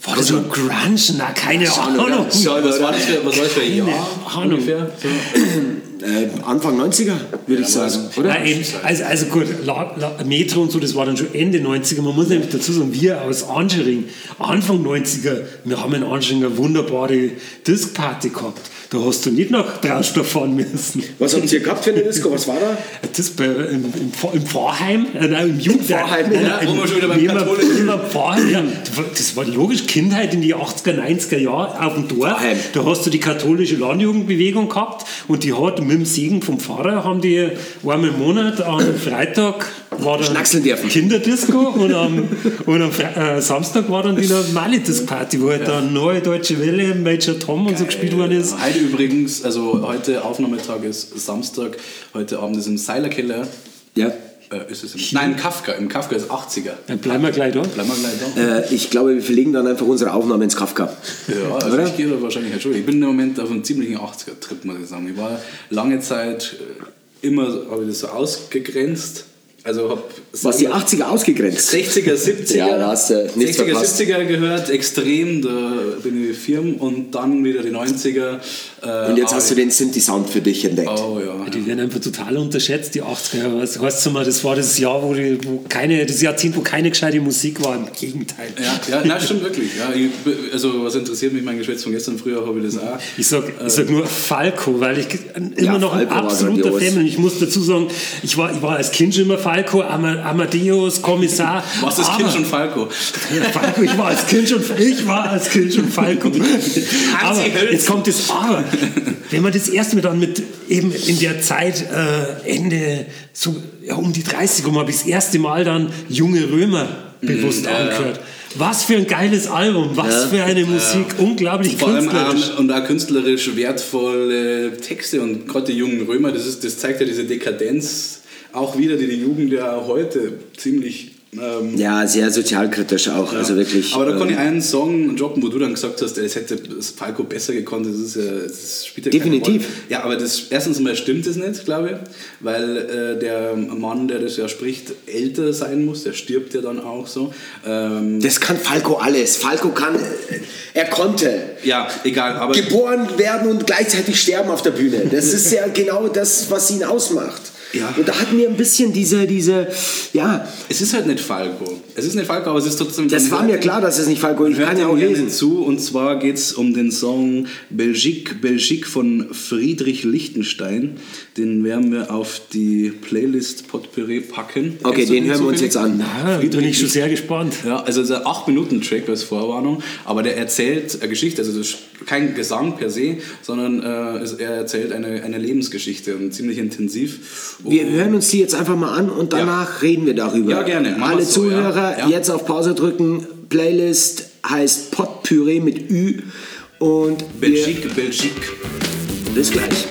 war das noch Grunge? Na, keine Ahnung. was, war das für, was war das für ein Jahr Ahnung. ungefähr? So. Äh, Anfang 90er, würde ich sagen. Oder? Nein, eben, also, also gut, La, La, Metro und so, das war dann schon Ende 90er. Man muss nämlich dazu sagen, wir aus Anschering, Anfang 90er, wir haben in Anschering eine wunderbare Diskparty gehabt. Da hast du nicht nach Traustor fahren müssen. Was habt ihr gehabt für eine Disco? Was war da? Das bei, im, im, im Pfarrheim, äh, nein, im Jugendheim. Pfarrheim, nein, ja, wo wir schon wieder beim Katholischen Pfarrheim, ja. Das war logisch, Kindheit in die 80er, 90er Jahre auf dem Dorf. Pfarrheim. Da hast du die katholische Landjugendbewegung gehabt und die hat mit dem Segen vom Pfarrer haben die einmal im Monat am Freitag war dann Schnackseln dürfen. Kinderdisco und am, und am Fre- äh, Samstag war dann die Malitus-Party, wo halt dann Neue Deutsche Welle, Major Tom und so gespielt worden ist. Heute übrigens, also heute Aufnahmetag ist Samstag, heute Abend ist im Seilerkeller. Ja. Äh, ist es im, nein, Kafka. Im Kafka ist 80er. Dann bleiben wir gleich da. Bleiben wir gleich da. Äh, ich glaube, wir verlegen dann einfach unsere Aufnahme ins Kafka. Ja, also Oder? ich gehe da wahrscheinlich halt schon. Ich bin im Moment auf einem ziemlichen 80er-Trip, muss ich sagen. Ich war lange Zeit äh, immer, habe ich das so ausgegrenzt. Also Was die 80er ausgegrenzt. 60er, 70er, Ja, da hast du nichts 60er, verpasst. 70er gehört, extrem, da bin ich firm und dann wieder die 90er. Äh, Und jetzt hast du den Synthi-Sound für dich entdeckt. Oh ja. Die werden einfach total unterschätzt, die 80er. Was heißt mal, das war das Jahr, wo, die, wo keine, das Jahrzehnt, wo keine gescheite Musik war. Im Gegenteil. Ja, ja nein, stimmt wirklich. Ja, ich, also was interessiert mich, mein Geschwätz von gestern früher habe ich das auch. Ich sag, ich sag nur Falco, weil ich immer Ja, noch ein Falco war absoluter. Fan bin. Ich muss dazu sagen, ich war, ich war als Kind schon immer Falco, Ama- Amadeus, Kommissar. Was ist aber- Kind schon Falco? Falco, ich war als Kind schon, ich war als Kind schon Falco. aber jetzt kommt das Aber. Wenn man das erste Mal dann mit eben in der Zeit äh, Ende so ja, um die 30 rum habe ich das erste Mal dann junge Römer bewusst angehört. Was für ein geiles Album, was für eine Musik, unglaublich Vor allem künstlerisch. auch, und auch künstlerisch wertvolle Texte und gerade die jungen Römer, das, ist, das zeigt ja diese Dekadenz auch wieder, die die Jugend ja heute ziemlich ähm, Ja, sehr sozialkritisch auch. Also wirklich. Aber da kann ähm, ich einen Song droppen, wo du dann gesagt hast, es hätte Falco besser gekonnt. Das ist ja, das spielt ja Definitiv. Ja, aber das erstens mal stimmt es nicht, glaube ich, weil äh, der Mann, der das ja spricht, älter sein muss. Der stirbt ja dann auch so. Ähm, das kann Falco alles. Falco kann, er konnte ja, egal. Aber geboren werden und gleichzeitig sterben auf der Bühne. Das ist ja genau das, was ihn ausmacht. Ja. Und da hatten wir ein bisschen diese, diese, ja, es ist halt nicht Falco. Es ist nicht Falco, aber es ist trotzdem. das war mir klar, dass es nicht Falco ist. Ich kann ja auch lesen. zu und zwar geht es um den Song Belgique, Belgique von Friedrich Lichtenstein. Den werden wir auf die Playlist Potpourri packen. Okay, den hören wir uns jetzt an. Ah, bin ich schon sehr gespannt. Ja, also es ist ein 8-Minuten-Track als Vorwarnung, aber der erzählt eine Geschichte, also das ist kein Gesang per se, sondern äh, er erzählt eine, eine Lebensgeschichte und ziemlich intensiv. Wir hören uns die jetzt einfach mal an und danach reden wir darüber. Ja, gerne. Machen Alle so, ja. Zuhörer Ja. jetzt auf Pause drücken. Playlist heißt Potpüree mit Ü und Belgique, Belgique. bis gleich.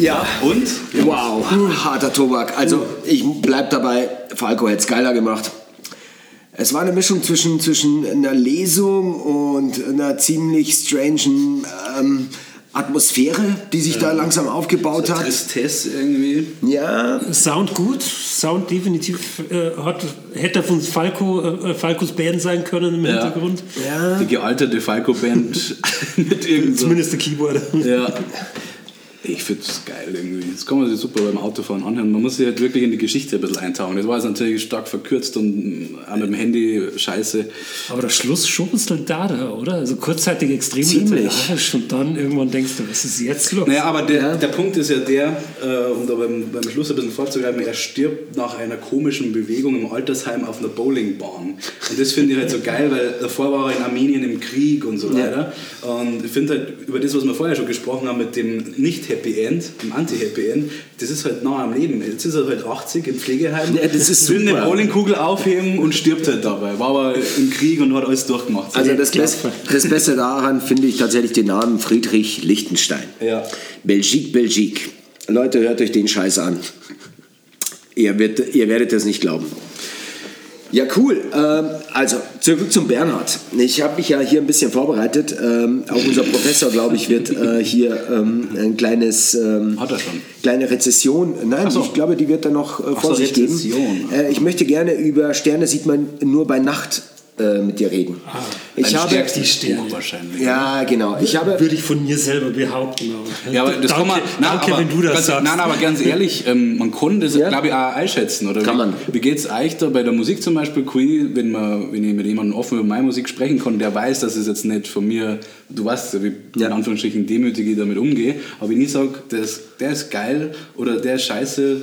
Ja. Und? Wow, harter Tobak. Also ich bleib dabei, Falco hätte es geiler gemacht. Es war eine Mischung zwischen, zwischen einer Lesung und einer ziemlich strangen ähm, Atmosphäre, die sich da langsam aufgebaut hat. Tristesse irgendwie. Ja, Sound gut, Sound definitiv äh, hat, hätte von Falco, äh, Falcos Band sein können im Ja. Hintergrund. ja. Die gealterte Falco-Band mit irgend so Zumindest der Keyboarder. Ja. Ich finde es geil irgendwie. Das kann man sich super beim Autofahren anhören. Man muss sich halt wirklich in die Geschichte ein bisschen eintauchen. Das war jetzt natürlich stark verkürzt und auch mit dem Handy scheiße. Aber der Schluss schon ist dann da, da, oder? Also kurzzeitig extrem literarisch und dann irgendwann denkst du, was ist jetzt los? Naja, aber der, der Punkt ist ja der, äh, um da beim, beim Schluss ein bisschen vorzugreifen, er stirbt nach einer komischen Bewegung im Altersheim auf einer Bowlingbahn. Und das finde ich halt so geil, weil davor war er in Armenien im Krieg und so weiter. Und ich finde halt über das, was wir vorher schon gesprochen haben mit dem Nicht-Happy End, dem Anti-Happy End, das ist halt nah am Leben. Jetzt ist er halt 80 im Pflegeheim, Ja, das ist will eine. Bowlingkugel aufheben und stirbt halt dabei. War aber im Krieg und hat alles durchgemacht. Also das, Best, das Beste daran finde ich tatsächlich den Namen Friedrich Lichtenstein. Ja. Belgique, Belgique. Leute, hört euch den Scheiß an. Ihr, wird, ihr werdet das nicht glauben. Ja, cool. Ähm, also, zurück zum Bernhard. Ich habe mich ja hier ein bisschen vorbereitet. Ähm, auch unser Professor, glaube ich, wird äh, hier ähm, ein kleines... Ähm, Hat er schon. Kleine Rezession. Nein, so. ich glaube, die wird er noch äh, vor so, sich geben. Rezession. Äh, ich möchte gerne über Sterne sieht man nur bei Nacht äh, mit dir reden. ich Ein habe... die. Buch wahrscheinlich. Ja, genau. Ich habe... Würde ich von mir selber behaupten. Aber Ja, aber das danke, kann man. Nein, danke aber, wenn du das ganz, sagst. Nein, aber ganz ehrlich, ähm, man kann das, Ja. glaube ich, auch einschätzen. Oder Kann wie, man. Wie geht es euch da bei der Musik zum Beispiel? Cool, wenn, man, wenn ich mit jemandem offen über meine Musik sprechen kann, der weiß, dass es jetzt nicht von mir, du weißt wie Ja. in Anführungsstrichen demütig ich damit umgehe, aber wenn ich sage, der ist, der ist geil oder der ist scheiße,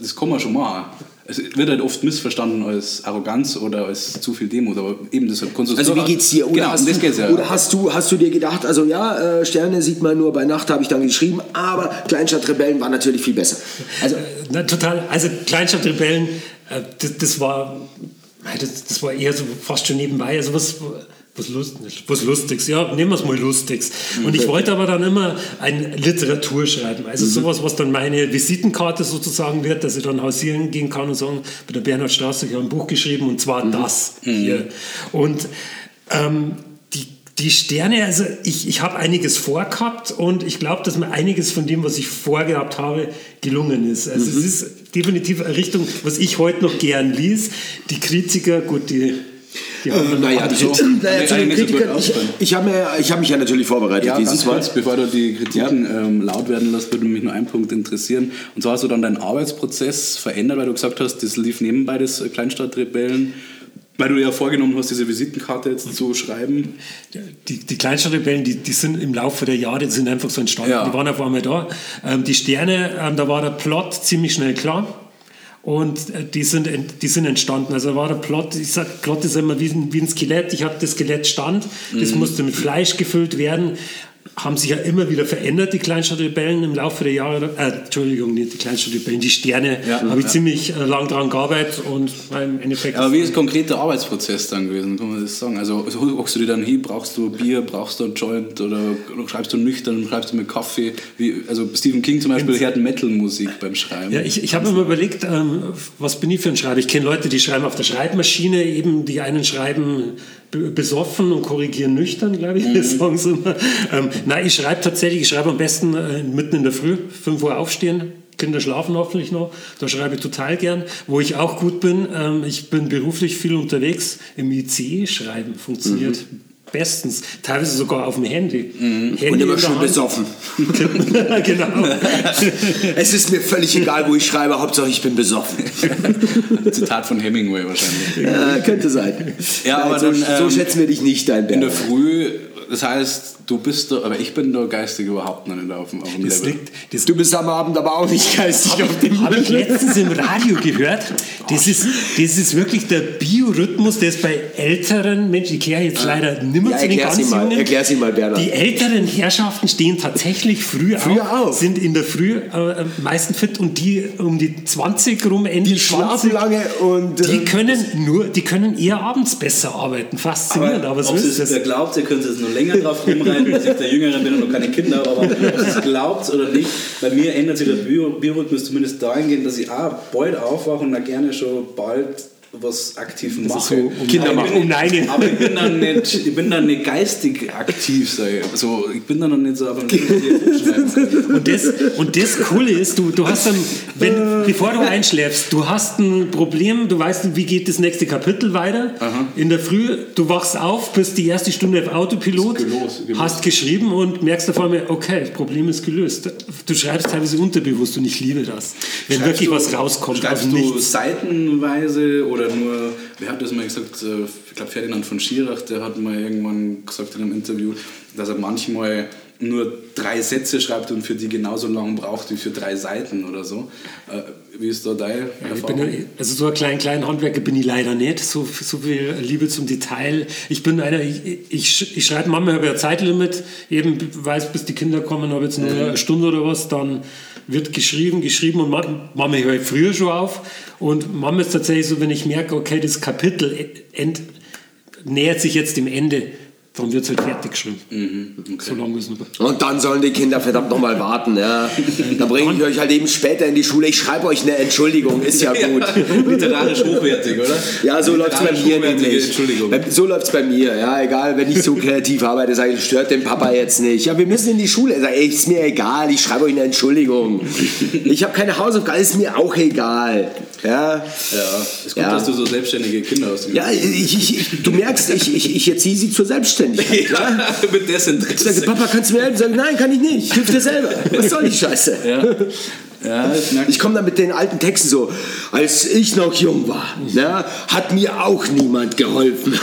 das kann man schon machen. Es wird halt oft missverstanden als Arroganz oder als zu viel Demut, aber eben deshalb kannst du Also wie geht's dir? Oder, genau, hast, um das du, geht's ja. oder hast du hast du dir gedacht, also ja, äh, Sterne sieht man nur bei Nacht, habe ich dann geschrieben, aber Kleinstadtrebellen war natürlich viel besser. Also Na, total. Also Kleinstadtrebellen, äh, das, das war, das, das war eher so fast schon nebenbei. Also was, was, Lust, was Lustiges, ja, nehmen wir es mal Lustiges. Und ich wollte aber dann immer eine Literatur schreiben. Also sowas, was dann meine Visitenkarte sozusagen wird, dass ich dann hausieren gehen kann und sagen, bei der Bernhard Straße, ich habe ein Buch geschrieben und zwar das hier. Und ähm, die, die Sterne, also ich, ich habe einiges vorgehabt und ich glaube, dass mir einiges von dem, was ich vorgehabt habe, gelungen ist. Also es ist definitiv eine Richtung, was ich heute noch gern lies. Die Kritiker, gut, die, naja, die, so. naja, zu den eigentlich so gut Kritikern, ich, ich habe hab mich ja natürlich vorbereitet Ja, dieses ganz Mal. kurz, bevor du die Kritiken ähm, laut werden lässt, würde mich nur ein Punkt interessieren. Und zwar hast du dann deinen Arbeitsprozess verändert, weil du gesagt hast, das lief nebenbei des Kleinstadtrebellen, weil du dir ja vorgenommen hast, diese Visitenkarte jetzt zu schreiben. Die, die Kleinstadtrebellen, die, die sind im Laufe der Jahre, die sind einfach so entstanden. Ja. Die waren auf einmal da. Ähm, die Sterne, ähm, da war der Plot ziemlich schnell klar. Und äh, die sind, die sind entstanden. Also war der Plot, ich sag, Plot ist immer wie ein, wie ein Skelett. Ich habe das Skelett stand, das musste mit Fleisch gefüllt werden. Haben sich ja immer wieder verändert, die Kleinstadtrebellen im Laufe der Jahre. Äh, Entschuldigung, nicht die Kleinstadtrebellen, die Sterne. Ja. habe ich Ja. ziemlich äh, lang daran gearbeitet und im Endeffekt. Aber wie ist konkret der Arbeitsprozess dann gewesen, kann man das sagen? Also also hockst du dir dann hin, brauchst du Bier, brauchst du einen Joint oder schreibst du nüchtern, schreibst du mit Kaffee? Wie, also Stephen King zum Beispiel hört Metal-Musik beim Schreiben. Ja, ich, ich habe mir mal überlegt, ähm, was bin ich für ein Schreiber? Ich kenne Leute, die schreiben auf der Schreibmaschine, eben die einen schreiben be- besoffen und korrigieren nüchtern, glaube ich, das sagen sie immer. Ähm, nein, ich schreibe tatsächlich, ich schreibe am besten äh, mitten in der Früh, 5 Uhr aufstehen. Kinder schlafen hoffentlich noch, da schreibe ich total gern. Wo ich auch gut bin, ähm, ich bin beruflich viel unterwegs, im ICE schreiben funktioniert bestens, teilweise sogar auf dem Handy. Handy Und immer schön Hand. besoffen. genau. Es ist mir völlig egal, wo ich schreibe, Hauptsache ich bin besoffen. Zitat von Hemingway wahrscheinlich. Ja, könnte sein. Ja, aber so, dann, so ähm, schätzen wir dich nicht ein, In der. Früh, das heißt, du bist da, aber ich bin da geistig überhaupt noch nicht auf dem, auf dem Das Level. liegt, das Du bist am Abend aber auch nicht geistig auf dem Habe ich letztens im Radio gehört. Das ist, das ist wirklich der Biorhythmus, der ist bei älteren Menschen, ich kehre jetzt leider nimmer Ja, zu den ganz mal, Jungen. erklär's ihm mal, Bernhard. Die älteren Herrschaften stehen tatsächlich früh, Früher auf, auf. sind in der Früh äh, am meisten fit und die um die 20 rum, Ende Die schlafen 20, lange und die äh, können nur, die können eher abends besser arbeiten. Faszinierend, aber, so ob ist es es. wer glaubt, ihr könnt jetzt noch länger drauf rumreiten, dass ich der Jüngere bin und noch keine Kinder habe, aber ob ihr es glaubt oder nicht, bei mir ändert sich der Bio- Biorhythmus zumindest dahingehend, dass ich auch bald aufwache und auch gerne schon bald was aktiv mache. so um Kinder machen. um neun. Aber ich bin dann nicht, ich bin dann nicht geistig aktiv, sag ich. So, ich bin da noch nicht so kann. Und das, und das Coole ist, du, du hast dann, wenn, bevor du einschläfst, du hast ein Problem, du weißt, wie geht das nächste Kapitel weiter. In der Früh, du wachst auf, bist die erste Stunde auf Autopilot, Ist gelost, gelost. hast geschrieben und merkst auf einmal, okay, das Problem ist gelöst. Du schreibst teilweise unterbewusst und ich liebe das. Wenn Schreibst wirklich du- was rauskommt aus Schreibst du Nichts. seitenweise oder nur, wer hat das mal gesagt, äh, ich glaube Ferdinand von Schirach, der hat mal irgendwann gesagt in einem Interview, dass er manchmal nur drei Sätze schreibt und für die genauso lang braucht wie für drei Seiten oder so. Äh, Wie ist da deine Ich bin, ja- also so ein kleinen, kleinen Handwerker bin ich leider nicht. So, so viel Liebe zum Detail. Ich bin einer, ich, ich, ich schreibe manchmal ich ein Zeitlimit, eben weiß, bis die Kinder kommen, habe jetzt nur eine Stunde oder was, dann wird geschrieben, geschrieben und höre ich früher schon auf. Und manchmal ist tatsächlich so, wenn ich merke, okay, das Kapitel end, nähert sich jetzt dem Ende, dann wird es halt fertig geschrieben. So lange ist es noch. Und dann sollen die Kinder verdammt nochmal warten. Ja. Dann bringe ich euch halt eben später in die Schule. Ich schreibe euch eine Entschuldigung, ist ja gut. Literarisch hochwertig, oder? Ja, so läuft es bei Literarisch mir hochwertige nämlich. Entschuldigung. So läuft es bei mir. Ja, egal, wenn ich so kreativ arbeite, sage ich, stört den Papa jetzt nicht. Ja, wir müssen in die Schule. Sag, ey, ist mir egal, ich schreibe euch eine Entschuldigung. Ich habe keine Hausaufgaben, ist mir auch egal. Ja, Ja, ist gut, Ja. dass du so selbstständige Kinder hast. ja ich, ich, ich, du merkst, ich, ich, ich erziehe sie zur Selbstständigkeit. Ja? mit Ich sage, Desinteresse. Papa, kannst du mir helfen? Sag, nein, kann ich nicht. Hilf dir selber. Was soll die Scheiße? Ja, merkt Ich komme dann mit den alten Texten so, als ich noch jung war, ne, hat mir auch niemand geholfen.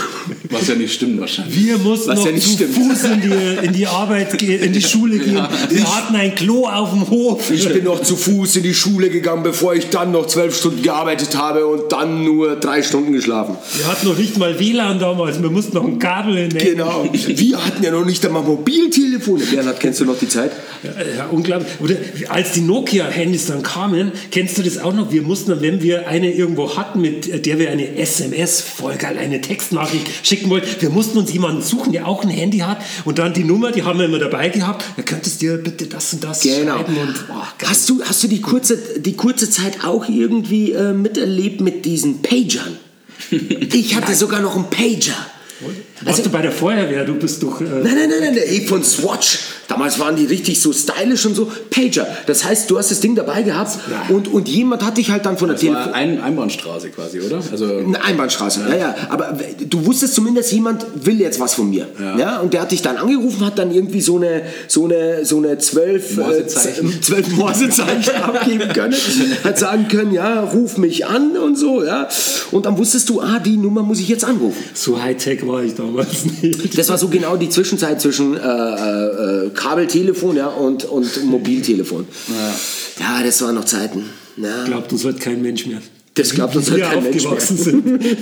Was ja nicht stimmt wahrscheinlich. Wir mussten Was noch ja nicht zu stimmt. Fuß in die, in die Arbeit gehen, in die Schule gehen. Wir hatten ein Klo auf dem Hof. Ich bin noch zu Fuß in die Schule gegangen, bevor ich dann noch zwölf Stunden gearbeitet habe und dann nur drei Stunden geschlafen. Wir hatten noch nicht mal WLAN damals. Wir mussten noch ein Kabel in den Genau. Wir hatten ja noch nicht einmal Mobiltelefone. Bernhard, kennst du noch die Zeit? Ja, unglaublich. Oder als die Nokia-Handys dann kamen, kennst du das auch noch? Wir mussten, dann, wenn wir eine irgendwo hatten, mit der wir eine SMS, voll geil, eine Textnachricht schicken wollten, wir mussten uns jemanden suchen, der auch ein Handy hat und dann die Nummer, die haben wir immer dabei gehabt. Da könntest du dir bitte das und das Genau. schreiben und boah. Hast du, hast du die, kurze, die kurze Zeit auch irgendwie äh, miterlebt mit diesen Pagern? Ich hatte sogar noch einen Pager. Warst du bei der Feuerwehr? Du bist doch. Äh, Nein, nein, nein, nein, der E von Swatch. Damals waren die richtig so stylisch und so. Pager. Das heißt, du hast das Ding dabei gehabt und, und jemand hat dich halt dann von der Telefon... ein Einbahnstraße quasi, oder? Also Eine Einbahnstraße, ja. ja, Aber du wusstest zumindest, jemand will jetzt was von mir. Ja. Und der hat dich dann angerufen, hat dann irgendwie so eine, so eine, so eine zwölf, äh, Morsezeichen. zwölf Morsezeichen abgeben können. Hat sagen können, ja, ruf mich an und so, ja. Und dann wusstest du, ah, die Nummer muss ich jetzt anrufen. so Hightech war ich damals nicht. Das war so genau die Zwischenzeit zwischen äh, äh, äh, Kabeltelefon ja, und, und Mobiltelefon. Ja. das waren noch Zeiten. Ja. Glaubt uns heute kein Mensch mehr. Das glaubt uns halt kein Mensch mehr. sind.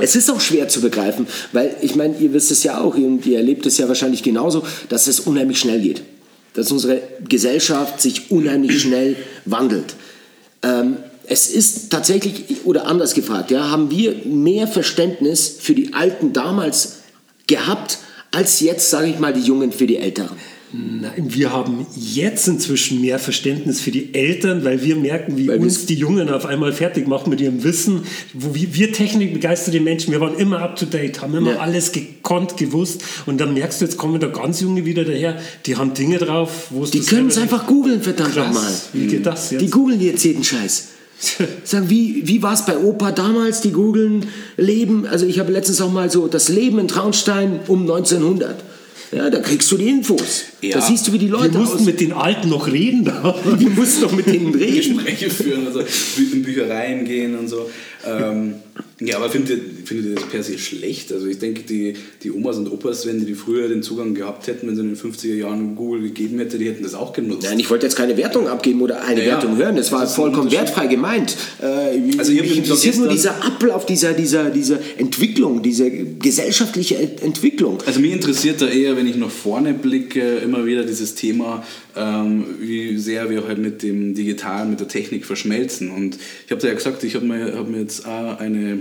Es ist auch schwer zu begreifen, weil ich meine, ihr wisst es ja auch und ihr erlebt es ja wahrscheinlich genauso, dass es unheimlich schnell geht. Dass unsere Gesellschaft sich unheimlich schnell wandelt. Ähm, es ist tatsächlich, oder anders gefragt, ja, haben wir mehr Verständnis für die Alten damals gehabt, als jetzt, sage ich mal, die Jungen für die Älteren. Nein, wir haben jetzt inzwischen mehr Verständnis für die Eltern, weil wir merken, wie Weil uns die Jungen auf einmal fertig machen mit ihrem Wissen. Wo wir, wir technikbegeisterte Menschen, wir waren immer up to date, haben immer Ja. alles gekonnt, gewusst. Und dann merkst du, jetzt kommen da ganz Junge wieder daher, die haben Dinge drauf, wo es Die können es einfach googeln, verdammt nochmal. Wie geht das jetzt? Die googeln jetzt jeden Scheiß. Sagen, wie, wie war es bei Opa damals? Die googeln Leben. Also ich habe letztens auch mal so das Leben in Traunstein um 1900. Ja, da kriegst du die Infos. Ja. Da siehst du, wie die wir Leute mussten aus. mit den Alten noch reden da. Wir mussten noch mit denen reden. Gespräche führen, also in Büchereien gehen und so. Ähm, ja, aber findet ihr, findet ihr das per se schlecht? Also ich denke, die, die Omas und Opas, wenn die früher den Zugang gehabt hätten, wenn sie in den 50er Jahren Google gegeben hätte, die hätten das auch genutzt. Nein, ich wollte jetzt keine Wertung abgeben oder eine Ja, ja. Wertung hören. Das war Das ein vollkommen wertfrei gemeint. Äh, Also mich interessiert nur dieser Ablauf dieser, dieser, dieser Entwicklung, diese gesellschaftliche Ent- Entwicklung. Also mich interessiert da eher, wenn ich nach vorne blicke, immer wieder dieses Thema, ähm, wie sehr wir halt mit dem Digitalen, mit der Technik verschmelzen. Und ich habe ja gesagt, ich habe mir, hab mir jetzt auch eine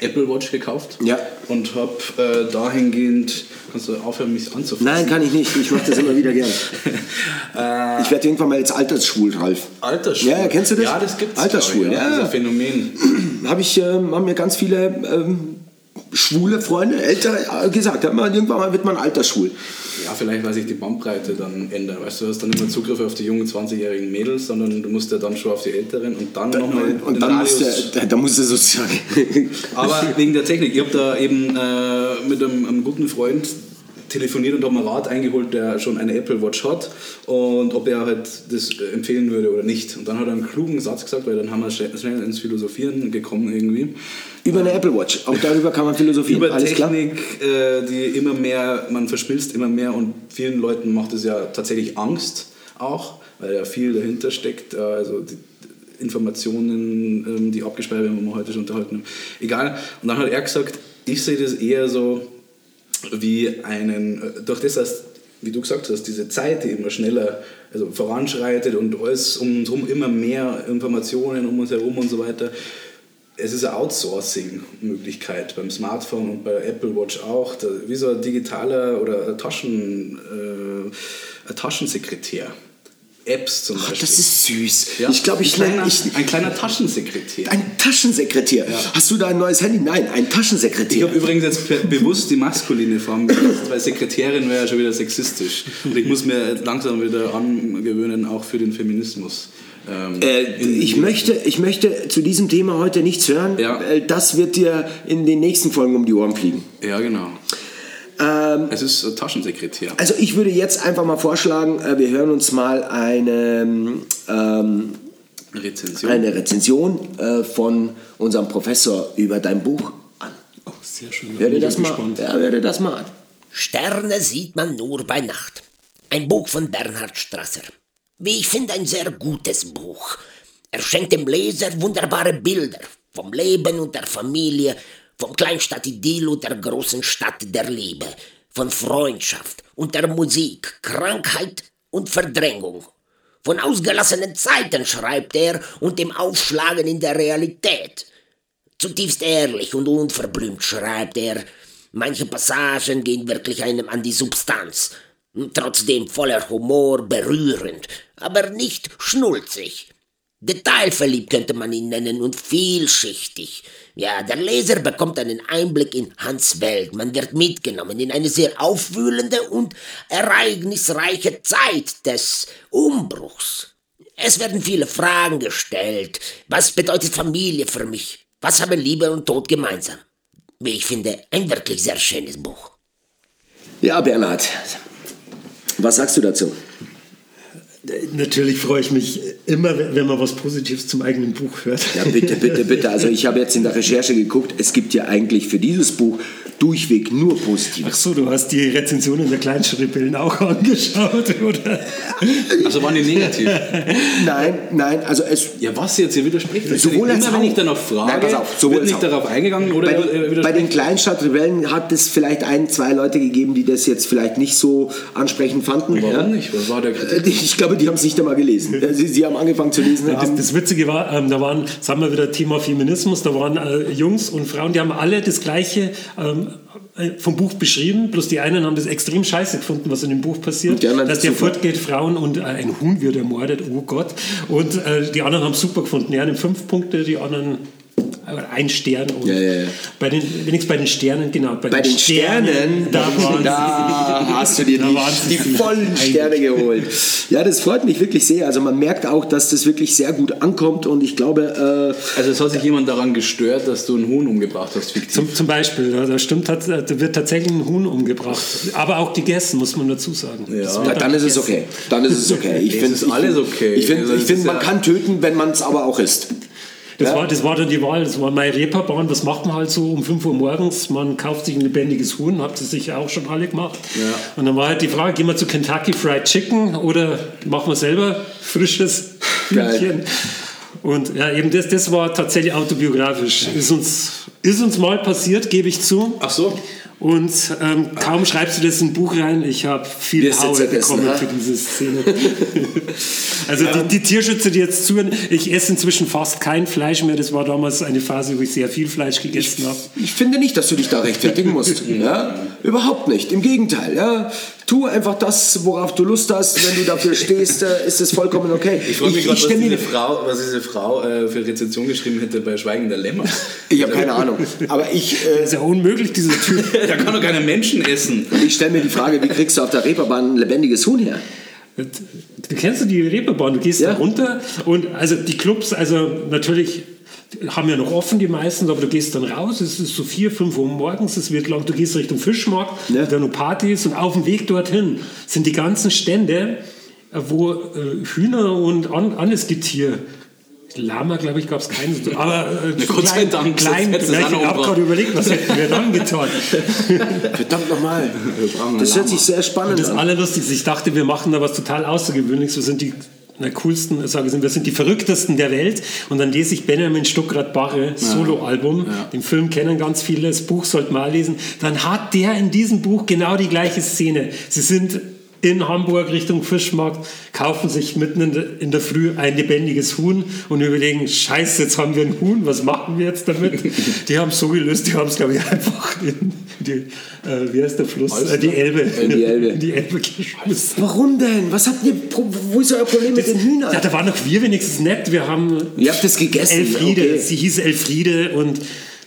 Apple Watch gekauft Ja. und habe äh, dahingehend, kannst du aufhören, mich anzufassen? Nein, kann ich nicht. Ich mache das immer wieder gern. Äh, Ich werde irgendwann mal jetzt altersschwul, Ralf. Altersschwul. Ja, kennst du das? Ja, das gibt's. Altersschwul, glaub ich, ja. Das ist ein Phänomen. Habe ich, ähm, haben mir ganz viele ähm, schwule Freunde, älter äh, gesagt. Man, irgendwann mal wird man altersschwul. Ja, vielleicht, weil sich die Bandbreite dann ändert. Weißt du, du hast dann nicht mehr Zugriff auf die jungen 20-jährigen Mädels, sondern du musst ja dann schon auf die Älteren und dann nochmal Und dann muss der, da muss der sozusagen. Aber wegen der Technik, ich habe da eben äh, mit einem, einem guten Freund telefoniert und habe mir Rat eingeholt, der schon eine Apple Watch hat und ob er halt das äh, empfehlen würde oder nicht. Und dann hat er einen klugen Satz gesagt, weil dann haben wir schnell ins Philosophieren gekommen irgendwie. Über eine Apple Watch. Auch darüber kann man philosophieren. Über Alles klar. Technik, äh, die immer mehr, man verschmilzt immer mehr und vielen Leuten macht es ja tatsächlich Angst auch, weil ja viel dahinter steckt. Äh, also die Informationen, ähm, die abgespeichert werden, wo wir heute schon unterhalten haben. Egal. Und dann hat er gesagt, ich sehe das eher so wie einen, äh, durch das, dass, wie du gesagt hast, diese Zeit, die immer schneller also voranschreitet und alles um uns herum immer mehr Informationen um uns herum und so weiter, es ist eine Outsourcing-Möglichkeit beim Smartphone und bei Apple Watch auch, wie so ein digitaler oder ein, Taschen, äh, ein Taschensekretär. Apps zum Ach, Beispiel. das ist süß. Ja, Ich glaube, ich ein kleiner, nenne. Ich, ein kleiner Taschensekretär. ein Taschensekretär. Hast du da ein neues Handy? Nein, ein Ich Taschensekretär. habe übrigens jetzt be- bewusst die maskuline Form benutzt, weil Sekretärin wäre ja schon wieder sexistisch. Und ich muss mir langsam wieder angewöhnen, auch für den Feminismus. Ähm, Äh, ich, möchte, ich möchte zu diesem Thema heute nichts hören. Ja. weil Das wird dir in den nächsten Folgen um die Ohren fliegen. Ja, genau. Es ist äh, Taschensekretär. Also ich würde jetzt einfach mal vorschlagen, äh, wir hören uns mal eine, ähm, Rezension. eine Rezension äh, von unserem Professor über dein Buch an. Oh, sehr schön. Hör dir das mal, ja, hör dir das mal an. Sterne sieht man nur bei Nacht. Ein Buch von Bernhard Strasser. Wie ich finde, ein sehr gutes Buch. Er schenkt dem Leser wunderbare Bilder vom Leben und der Familie, vom Kleinstadt-Idyll und der großen Stadt der Liebe, von Freundschaft und der Musik, Krankheit und Verdrängung. Von ausgelassenen Zeiten schreibt er und dem Aufschlagen in der Realität. Zutiefst ehrlich und unverblümt schreibt er. Manche Passagen gehen wirklich einem an die Substanz. Trotzdem voller Humor, berührend, aber nicht schnulzig. Detailverliebt könnte man ihn nennen und vielschichtig. Ja, der Leser bekommt einen Einblick in Hans Welt. Man wird mitgenommen in eine sehr aufwühlende und ereignisreiche Zeit des Umbruchs. Es werden viele Fragen gestellt. Was bedeutet Familie für mich? Was haben Liebe und Tod gemeinsam? Wie ich finde, ein wirklich sehr schönes Buch. Ja, Bernhard, was sagst du dazu? Natürlich freue ich mich immer, wenn man was Positives zum eigenen Buch hört. Ja, bitte, bitte, bitte. Also ich habe jetzt in der Recherche geguckt, es gibt ja eigentlich für dieses Buch durchweg nur Ach Positives. so, du hast die Rezensionen der Kleinschrippeln auch angeschaut, oder? Also waren die negativ. Nein, nein, also es, Ja, was jetzt? Ihr widerspricht. Sowohl als Immer wenn auch. ich danach frage, Nein, pass auf, sowohl wird als nicht darauf eingegangen oder bei, den, bei widerspricht. den Kleinstadtrebellen hat es vielleicht ein, zwei Leute gegeben, die das jetzt vielleicht nicht so ansprechend fanden. Warum ja? nicht? Was war der Kritik? Äh, Ich glaube, die haben es nicht einmal gelesen. Sie, sie haben angefangen zu lesen. Das, das Witzige war, ähm, da waren, sagen wir wieder Thema Feminismus, da waren äh, Jungs und Frauen, die haben alle das Gleiche ähm, äh, vom Buch beschrieben, bloß die einen haben das extrem scheiße gefunden, was in dem Buch passiert, dass der super. fortgeht, Frauen und äh, ein Huhn wird ermordet, oh Gott. Und äh, die anderen haben es super gefunden, die einen fünf Punkte, die anderen ein Stern. Und Ja, ja, ja. Bei den, wenigstens bei den Sternen, genau. Bei, bei den Sternen, da waren da hast du dir Da die, die vollen Sterne geholt. Ja, das freut mich wirklich sehr. Also man merkt auch, dass das wirklich sehr gut ankommt und ich glaube, äh, Also es hat sich jemand daran gestört, dass du einen Huhn umgebracht hast, fiktiv. Zum, zum Beispiel, ja, da stimmt, hat, da wird tatsächlich ein Huhn umgebracht. Aber auch gegessen, muss man dazu sagen. Ja, dann ist es gegessen. okay. Dann ist es okay. Ich Es finde alles okay. Ich finde, Also ich es find, ist man ja- kann töten, wenn man es aber auch isst. Das, Ja. war, das war dann die Wahl, das war meine Reeperbahn, das macht man halt so um 5 Uhr morgens, man kauft sich ein lebendiges Huhn, habt ihr sicher auch schon alle gemacht. Und dann war halt die Frage, gehen wir zu Kentucky Fried Chicken oder machen wir selber frisches. Hühnchen? Und ja, eben das, das war tatsächlich autobiografisch. Ist uns, ist uns mal passiert, gebe ich zu. Ach so. Und ähm, kaum schreibst du das in ein Buch rein, ich habe viel Haue bekommen essen, für ha? diese Szene. also die, die Tierschützer, die jetzt zuhören, ich esse inzwischen fast kein Fleisch mehr. Das war damals eine Phase, wo ich sehr viel Fleisch gegessen habe. Ich finde nicht, dass du dich da rechtfertigen musst. ja? Überhaupt nicht. Im Gegenteil. Ja? Tu einfach das, worauf du Lust hast. Wenn du dafür stehst, äh, ist es vollkommen okay. Ich freue mich gerade, was, diese Frau, was diese Frau äh, für Rezension geschrieben hätte bei Schweigen der Lämmer. ich habe keine Ahnung. Aber ich, äh, Das ist ja unmöglich, dieser Typ. Der kann doch keine Menschen essen. ich stelle mir die Frage, wie kriegst du auf der Reeperbahn ein lebendiges Huhn her? Du kennst du die Reeperbahn, du gehst Ja. da runter und also die Clubs, also natürlich haben ja noch offen die meisten, aber du gehst dann raus, es ist so 4, 5 Uhr morgens, es wird lang, du gehst Richtung Fischmarkt, Ja. da noch Partys und auf dem Weg dorthin sind die ganzen Stände, äh, wo äh, Hühner und an, alles Getier Lama, glaube ich, gab es keinen. Aber äh, Gott sei Dank, klein, ich habe gerade überlegt, was hätten wir dann getan. Verdammt nochmal. Das hört sich sehr spannend Das an. Allerlustigste, ich dachte, wir machen da was total Außergewöhnliches. Wir sind die na, coolsten, sage ich, wir sind die verrücktesten der Welt. Und dann lese ich Benjamin Stuckrad-Barre, Soloalbum. Den Film kennen ganz viele, das Buch sollte man lesen. Dann hat der in diesem Buch genau die gleiche Szene. Sie sind in Hamburg Richtung Fischmarkt, kaufen sich mitten in der, in der Früh ein lebendiges Huhn und überlegen, scheiße, jetzt haben wir ein Huhn, was machen wir jetzt damit? Die haben es so gelöst, die haben es, glaube ich, einfach in die, äh, wie heißt der Fluss? Äh, die Elbe. In die Elbe. In die Elbe geschmissen. Warum denn? Was habt ihr, wo ist euer Problem mit den Hühnern? Ja, da waren noch wir wenigstens nett. Wir haben Ihr habt das gegessen, Elfriede, okay. sie hieß Elfriede und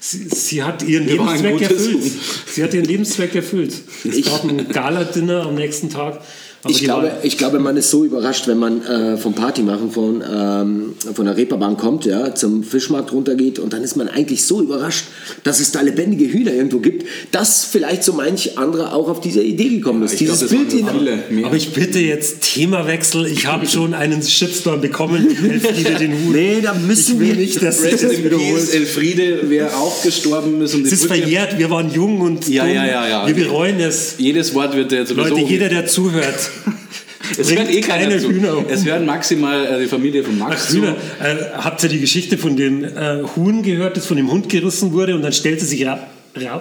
sie, sie hat ihren Lebenszweck erfüllt. Sie hat ihren Lebenszweck erfüllt. Es gab ein Gala-Dinner am nächsten Tag Ich glaube, ich glaube, man ist so überrascht, wenn man äh, vom Party machen von, ähm, von der Reeperbahn kommt, ja, zum Fischmarkt runtergeht und dann ist man eigentlich so überrascht, dass es da lebendige Hühner irgendwo gibt, dass vielleicht so manch anderer auch auf diese Idee gekommen ist. Glaub, Dieses das Bild in. Aber ich bitte jetzt Themawechsel. Ich habe schon einen Shitstorm bekommen. Elfriede den Hut. Nee, da müssen wir nicht, dass sich Rest das in wiederholt. Elfriede, wer auch gestorben ist. Und die Es ist Brücke- verjährt. Wir waren jung und Ja, dumm. ja, ja, ja. Wir bereuen es. Jedes Wort wird jetzt Leute, jeder, der zuhört, es bringt hört eh keine zu. Hühner um. Es hören maximal äh, die Familie von Max Ach, Hühner. Äh, habt ihr die Geschichte von dem äh, Huhn gehört, das von dem Hund gerissen wurde und dann stellte sich ra ra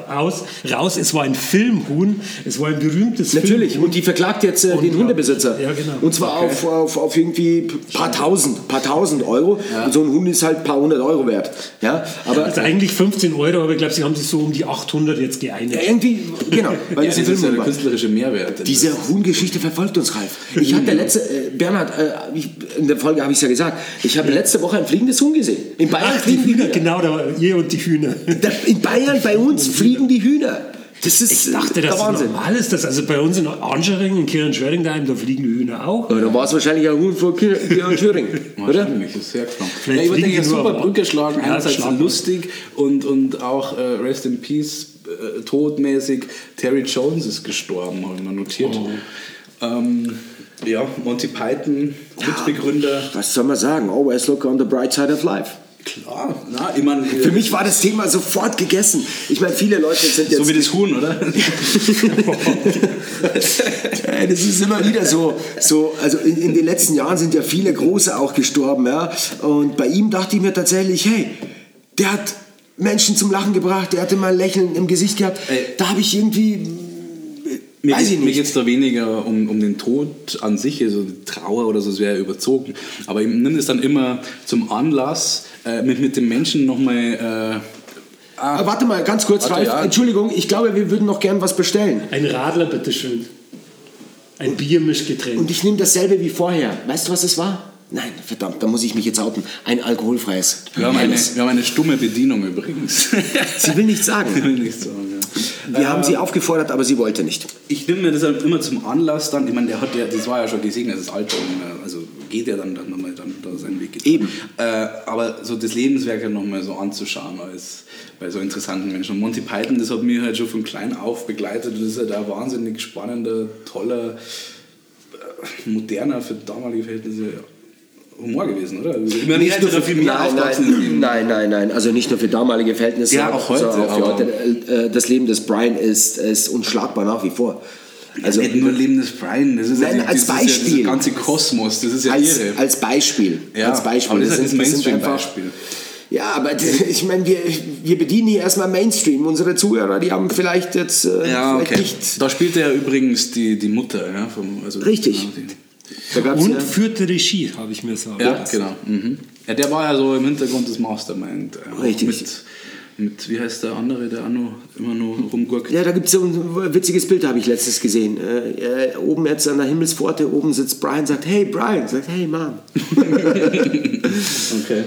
raus, raus, es war ein Filmhuhn, es war ein berühmtes Natürlich, Filmhuhn. und die verklagt jetzt äh, den Und- Hundebesitzer. Ja, genau. Und zwar auf, auf, auf irgendwie paar tausend, paar tausend Euro. Und so ein Hund ist halt paar hundert Euro wert. Ja, aber Also eigentlich 15 Euro, aber ich glaube, sie haben sich so um die 800 jetzt geeinigt. ja, irgendwie, genau, weil Ja, das ein ist ja der künstlerische Mehrwert. Diese Huhngeschichte verfolgt uns, Ralf. Ich hatte letzte, äh, Bernhard, äh, ich, in der Folge habe ich es ja gesagt, ich habe letzte Woche ein fliegendes Huhn gesehen. In Bayern Ach, die Hühner, Hühner. genau, da war ihr und die Hühner. Da, in Bayern bei uns fliegen die Hühner. Das ist Ich dachte, der das Wahnsinn. normal ist. Das. Also bei uns in Anschering, in Kirchenschwering daheim, da fliegen die Hühner auch. Ja, da war es wahrscheinlich ein Huhn und Thüringen, oder? Wahrscheinlich, ist sehr. Vielleicht Ja, ich würde eine super aber- Brücke schlagen. Ja, Einerseits schlagen lustig und, und auch äh, Rest in Peace, äh, todmäßig. Terry Jones ist gestorben, habe ich mal notiert. Oh. Ähm, ja, Monty Python, Mitbegründer. Was soll man sagen? Always look on the bright side of life. Klar, na, ich meine, Für mich war das Thema sofort gegessen. Ich meine, viele Leute sind jetzt... so wie das Huhn, oder? Das ist immer wieder so. so also in, in den letzten Jahren sind ja viele Große auch gestorben. Ja? Und bei ihm dachte ich mir tatsächlich, hey, der hat Menschen zum Lachen gebracht, der hatte mal ein Lächeln im Gesicht gehabt. Ey. Da habe ich irgendwie... Mir Weiß geht, ich Mir nicht. geht es da weniger um, um den Tod an sich, also die Trauer oder so, das wäre überzogen. Aber ich nehme es dann immer zum Anlass, äh, mit, mit dem Menschen nochmal. Äh, Ah, warte mal, ganz kurz, Warte, Ralf. ja. Entschuldigung, ich glaube, wir würden noch gern was bestellen. Ein Radler, bitteschön. Ein Biermischgetränk. Und ich nehme dasselbe wie vorher. Weißt du, was es war? Nein, verdammt, da muss ich mich jetzt outen. Ein alkoholfreies. wir, haben eine, wir haben eine stumme Bedienung übrigens. Sie will nichts sagen. Will nicht sagen, Wir haben sie aufgefordert, aber sie wollte nicht. Ich nehme mir das halt immer zum Anlass dann, ich meine, der hat ja, das war ja schon gesegnetes Alter, und, äh, also geht ja dann, dann nochmal dann da seinen Weg geht. Eben. Äh, aber so das Lebenswerk ja nochmal so anzuschauen als bei so interessanten Menschen. Und Monty Python, das hat mich halt schon von klein auf begleitet. Das ist halt ein wahnsinnig spannender, toller, äh, moderner für damalige Verhältnisse Humor gewesen, oder? Also, ich meine, ich hätte da viel mehr nein, nein, nein, nein, nein. Also nicht nur für damalige Verhältnisse, Ja, auch heute, auch für heute. Äh, Das Leben des Brian ist, ist unschlagbar nach wie vor. Also nicht nur Leben des Brian, das ist Nein, ja, als das Ist ja Beispiel. dieser ganze Kosmos, das ist ja als, irre. als Beispiel. Ja, als Beispiel. aber das ist das sind einfach- Mainstream-Beispiel. Ja, aber ich meine, wir, wir bedienen hier erstmal Mainstream. Unsere Zuhörer, die haben vielleicht jetzt äh, Ja, vielleicht okay. nicht. Da spielte ja übrigens die, die Mutter, ja, vom, also Richtig. Die, Und ja, führte Regie, habe ich mir sagen. ja, genau. Mhm. Ja, der war ja so im Hintergrund des Mastermind. äh, Richtig. Mit, mit, wie heißt der andere, der auch noch, immer nur rumgurkt? ja, da gibt es so ein witziges Bild, habe ich letztens gesehen. Äh, äh, oben jetzt an der Himmelspforte, oben sitzt Brian, sagt, hey Brian, sagt, hey Mom. Okay.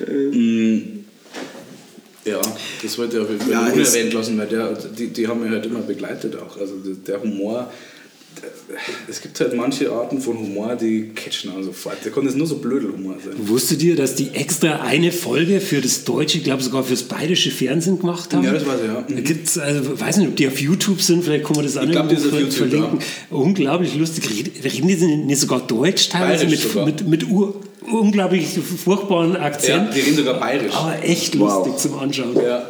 Mm, Ja, das wollte ich auf jeden Fall Ja, unerwähnt lassen, weil der, die, die haben mich halt immer begleitet auch. Also der, Humor, es gibt halt manche Arten von Humor, die catchen auch sofort. Der konnte es nur so Blödelhumor sein. Wusstet ihr, dass die extra eine Folge für das deutsche, ich glaube sogar fürs bayerische Fernsehen gemacht haben? Ja, das weiß ich, ja. Mhm. Da gibt's, also, weiß nicht, ob die auf YouTube sind, vielleicht kann man das YouTube, verlinken. Unglaublich lustig. Reden, die nicht sogar Deutsch teilweise Bayerisch mit, sogar. mit, mit ur, unglaublich furchtbaren Ja, Akzent? die reden sogar bayerisch. aber echt Wow. lustig zum Anschauen. Ja,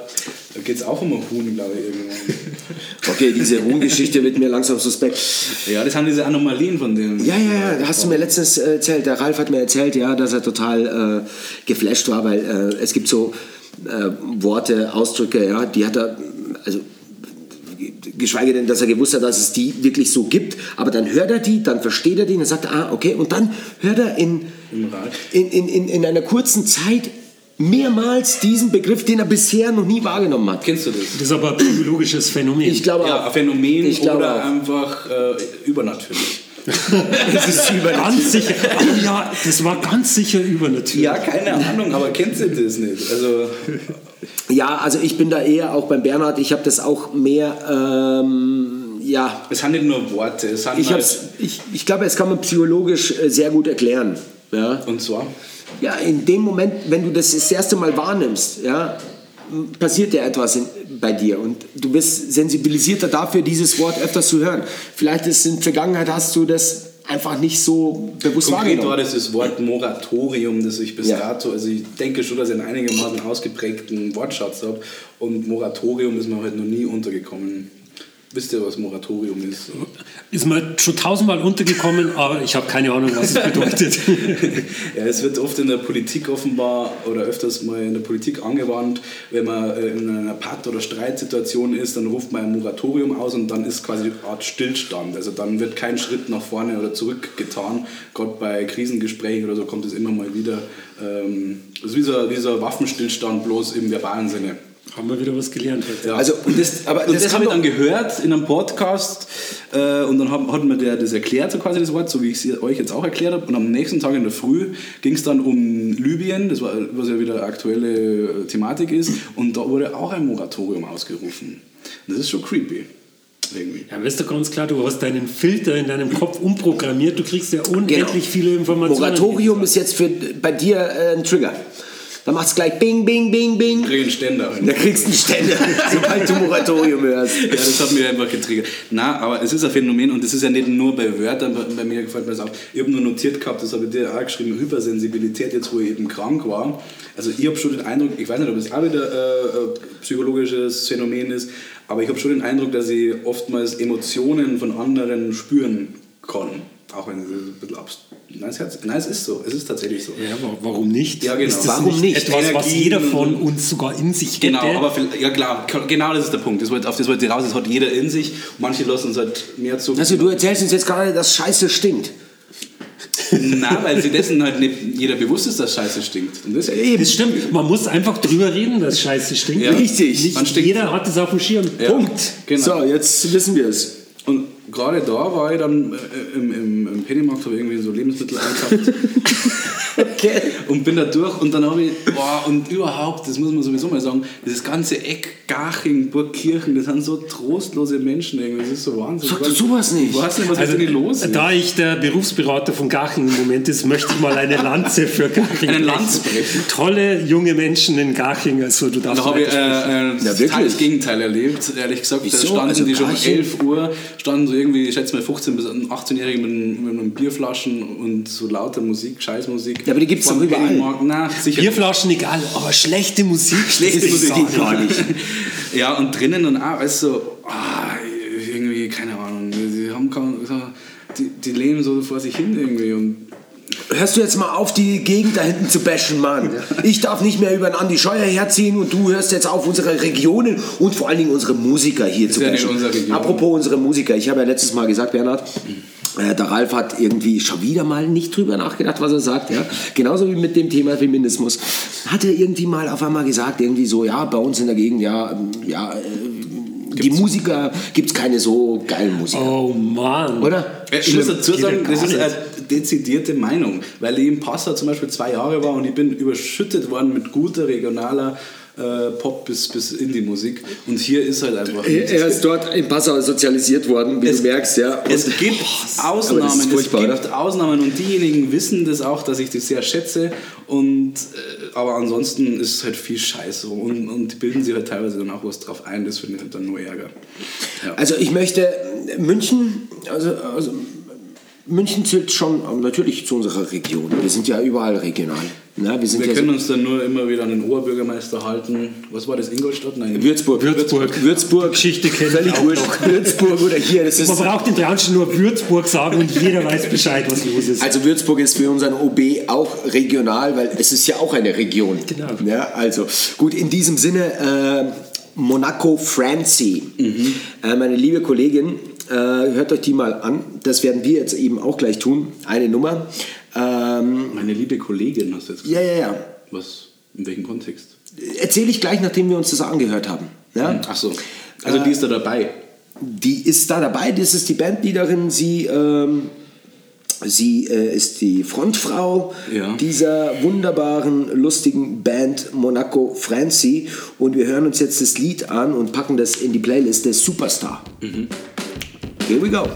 da geht es auch um ein Huhn, glaube ich, irgendwann. Okay, diese Ruhmgeschichte wird mir langsam suspekt. Ja, das haben diese Anomalien von denen. Ja, ja, ja, hast du mir letztens äh, erzählt. Der Ralf hat mir erzählt, ja, dass er total äh, geflasht war, weil äh, es gibt so äh, Worte, Ausdrücke, ja, die hat er, also geschweige denn, dass er gewusst hat, dass es die wirklich so gibt, aber dann hört er die, dann versteht er die, dann sagt er, ah, okay, und dann hört er in, in, in, in, in einer kurzen Zeit mehrmals diesen Begriff, den er bisher noch nie wahrgenommen hat. Kennst du das? Das ist aber ein psychologisches Phänomen. Ich glaube Ja, auch. ein Phänomen Ich glaube oder auch. einfach äh, übernatürlich. das ist ganz sicher. Oh ja, das war ganz sicher übernatürlich. Ja, keine Ahnung, aber kennst du das nicht? Also, Ja, also ich bin da eher auch beim Bernhard. Ich habe das auch mehr, ähm, ja, Es sind nicht nur Worte, es sind ich, halt, ich, ich glaube, das kann man psychologisch äh, sehr gut erklären. Ja? und zwar, ja, in dem Moment, wenn du das das erste Mal wahrnimmst, ja, passiert ja etwas in, bei dir und du bist sensibilisierter dafür, dieses Wort öfters zu hören. Vielleicht ist in der Vergangenheit hast du das einfach nicht so bewusst Konkret war wahrgenommen. das das Wort Moratorium, das ich bis Ja. dato, also ich denke schon, dass ich einen einigermaßen ausgeprägten Wortschatz habe und Moratorium ist mir halt noch nie untergekommen. Wisst ihr, was Moratorium ist? Ist mir schon tausendmal untergekommen, aber ich habe keine Ahnung, was es bedeutet. Ja, es wird oft in der Politik offenbar oder öfters mal in der Politik angewandt, wenn man äh, in einer Patt- oder Streitsituation ist, dann ruft man ein Moratorium aus und dann ist quasi eine Art Stillstand. Also dann wird kein Schritt nach vorne oder zurück getan. Gerade bei Krisengesprächen oder so kommt es immer mal wieder. Ähm, das ist wie so, wie so ein Waffenstillstand, bloß im verbalen Sinne. Haben wir wieder was gelernt heute. Ja. Also, und das, aber Und das, das, habe ich dann gehört in einem Podcast äh, und dann hat, hat mir der das erklärt, so quasi das Wort, so wie ich es euch jetzt auch erklärt habe. Und am nächsten Tag in der Früh ging es dann um Libyen, das war, was ja wieder aktuelle äh, Thematik ist. Und da wurde auch ein Moratorium ausgerufen. Und das ist schon creepy. Irgendwie. Ja, weißt du ganz klar, du hast deinen Filter in deinem Kopf umprogrammiert, du kriegst ja unendlich Genau. viele Informationen. Moratorium ist jetzt für, bei dir äh, ein Trigger. Da macht es gleich Bing, Bing, Bing, Bing. Ich kriege einen Ständer. Da kriegst du einen Ständer, sobald du Moratorium hörst. Ja, das hat mich einfach getriggert. Na, aber es ist ein Phänomen und das ist ja nicht nur bei Wörtern, bei, mir gefällt mir das auch. Ich habe nur notiert gehabt, das habe ich dir auch geschrieben, Hypersensibilität, jetzt wo ich eben krank war. Also ich habe schon den Eindruck, ich weiß nicht, ob es auch wieder äh, ein psychologisches Phänomen ist, aber ich habe schon den Eindruck, dass ich oftmals Emotionen von anderen spüren kann. Auch wenn es ein bisschen abs Nein, nein, es ist so. Es ist tatsächlich so. Ja, wa- warum nicht? Ja, genau. Ist das Warum nicht? etwas, was jeder von uns sogar in sich hätte? Genau, aber ja klar, genau das ist der Punkt. Das wollte, auf das wollte ich raus, das hat jeder in sich. Manche lassen es halt mehr zu. Also du erzählst uns jetzt gerade, dass Scheiße stinkt. Nein, weil sie dessen halt nicht jeder bewusst ist, dass Scheiße stinkt. Und das Das stimmt. Man muss einfach drüber reden, dass Scheiße stinkt. Ja. Richtig. Nicht jeder hat es auf dem Schirm. Ja, Punkt. Genau. So, jetzt wissen wir es. Und gerade da war ich dann äh, im, im, im Pennymarkt, habe irgendwie so Lebensmittel einkauft Okay. und bin da durch und dann habe ich, boah, und überhaupt, das muss man sowieso mal sagen, dieses ganze Eck, Garching, Burgkirchen, das sind so trostlose Menschen irgendwie, das ist so Wahnsinn. Sag doch sowas nicht. Ich weiß nicht, was Also, mit denen los ist. da ich der Berufsberater von Garching im Moment ist, möchte ich mal eine Lanze für Garching Einen brechen. Lanz brechen? Tolle junge Menschen in Garching, also du darfst Da habe ich äh, äh, Ja, das Gegenteil erlebt, ehrlich gesagt. Da Wieso? standen Also die schon um Garching? 11 Uhr, standen so irgendwie, ich schätze mal 15- bis 18-Jährige mit, mit, mit Bierflaschen und so lauter Musik, Scheißmusik. Ja, aber die gibt's Vom doch überall. Pennymarkt. Na, sicher. Bierflaschen egal, aber schlechte Musik. Schlechte Musik. geht gar nicht. Ja, und drinnen und auch, weißt du, so, ah, irgendwie, keine Ahnung, die haben kaum, so, die, die leben so vor sich hin irgendwie und Hörst du jetzt mal auf, die Gegend da hinten zu bashen, Mann? Ich darf nicht mehr über den Andi Scheuer herziehen und du hörst jetzt auf, unsere Regionen und vor allen Dingen unsere Musiker hier zu ja nicht bashen. unsere Region. Apropos unsere Musiker, ich habe ja letztes Mal gesagt, Bernhard, äh, der Ralf hat irgendwie schon wieder mal nicht drüber nachgedacht, was er sagt. Ja? Genauso wie mit dem Thema Feminismus. Hat er irgendwie mal auf einmal gesagt, irgendwie so, ja, bei uns in der Gegend, ja, ja, äh, die Musiker, gibt es keine so geilen Musiker. Oh Mann. Oder? Äh, Ich muss dazu sagen, das ist eine dezidierte Meinung, weil ich in Passau zum Beispiel zwei Jahre war und ich bin überschüttet worden mit guter regionaler äh, Pop- bis, bis Indie-Musik und hier ist halt einfach nichts. Er ist dort in Passau sozialisiert worden, wie Es- du merkst, ja. Es Und- gibt aber das Ausnahmen, es gibt oder? Ausnahmen und diejenigen wissen das auch, dass ich das sehr schätze und äh, aber ansonsten ist es halt viel Scheiße und, und die bilden sich halt teilweise dann auch was drauf ein, das finde ich halt dann nur Ärger. Ja. Also ich möchte München, also, also München zählt schon ähm, natürlich zu unserer Region. Wir sind ja überall regional. Ne? Wir sind Wir ja können so, uns dann nur immer wieder an den Oberbürgermeister halten. Was war das, Ingolstadt? Nein, Würzburg. Würzburg. Würzburg. Geschichte kennt Völlig auch wurscht. noch. Würzburg oder hier. Das ist, Man braucht in Traunstein nur Würzburg sagen und jeder weiß Bescheid, was los ist. also Würzburg ist für unseren OB auch regional, weil es ist ja auch eine Region. Genau. Ja, also gut, in diesem Sinne, äh, Monaco Francie, äh, meine liebe Kollegin, äh, hört euch die mal an. Das werden wir jetzt eben auch gleich tun. Eine Nummer. Ähm, Meine liebe Kollegin hast du jetzt gesagt. ja, ja, ja. Was? In welchem Kontext? Erzähle ich gleich, nachdem wir uns das angehört haben. Ja? Ach so. Also die ist da dabei. Die ist da dabei, das ist die Bandleaderin, sie, ähm, sie äh, ist die Frontfrau Ja. dieser wunderbaren, lustigen Band Monaco Francie und wir hören uns jetzt das Lied an und packen das in die Playlist der Superstar. Here we go.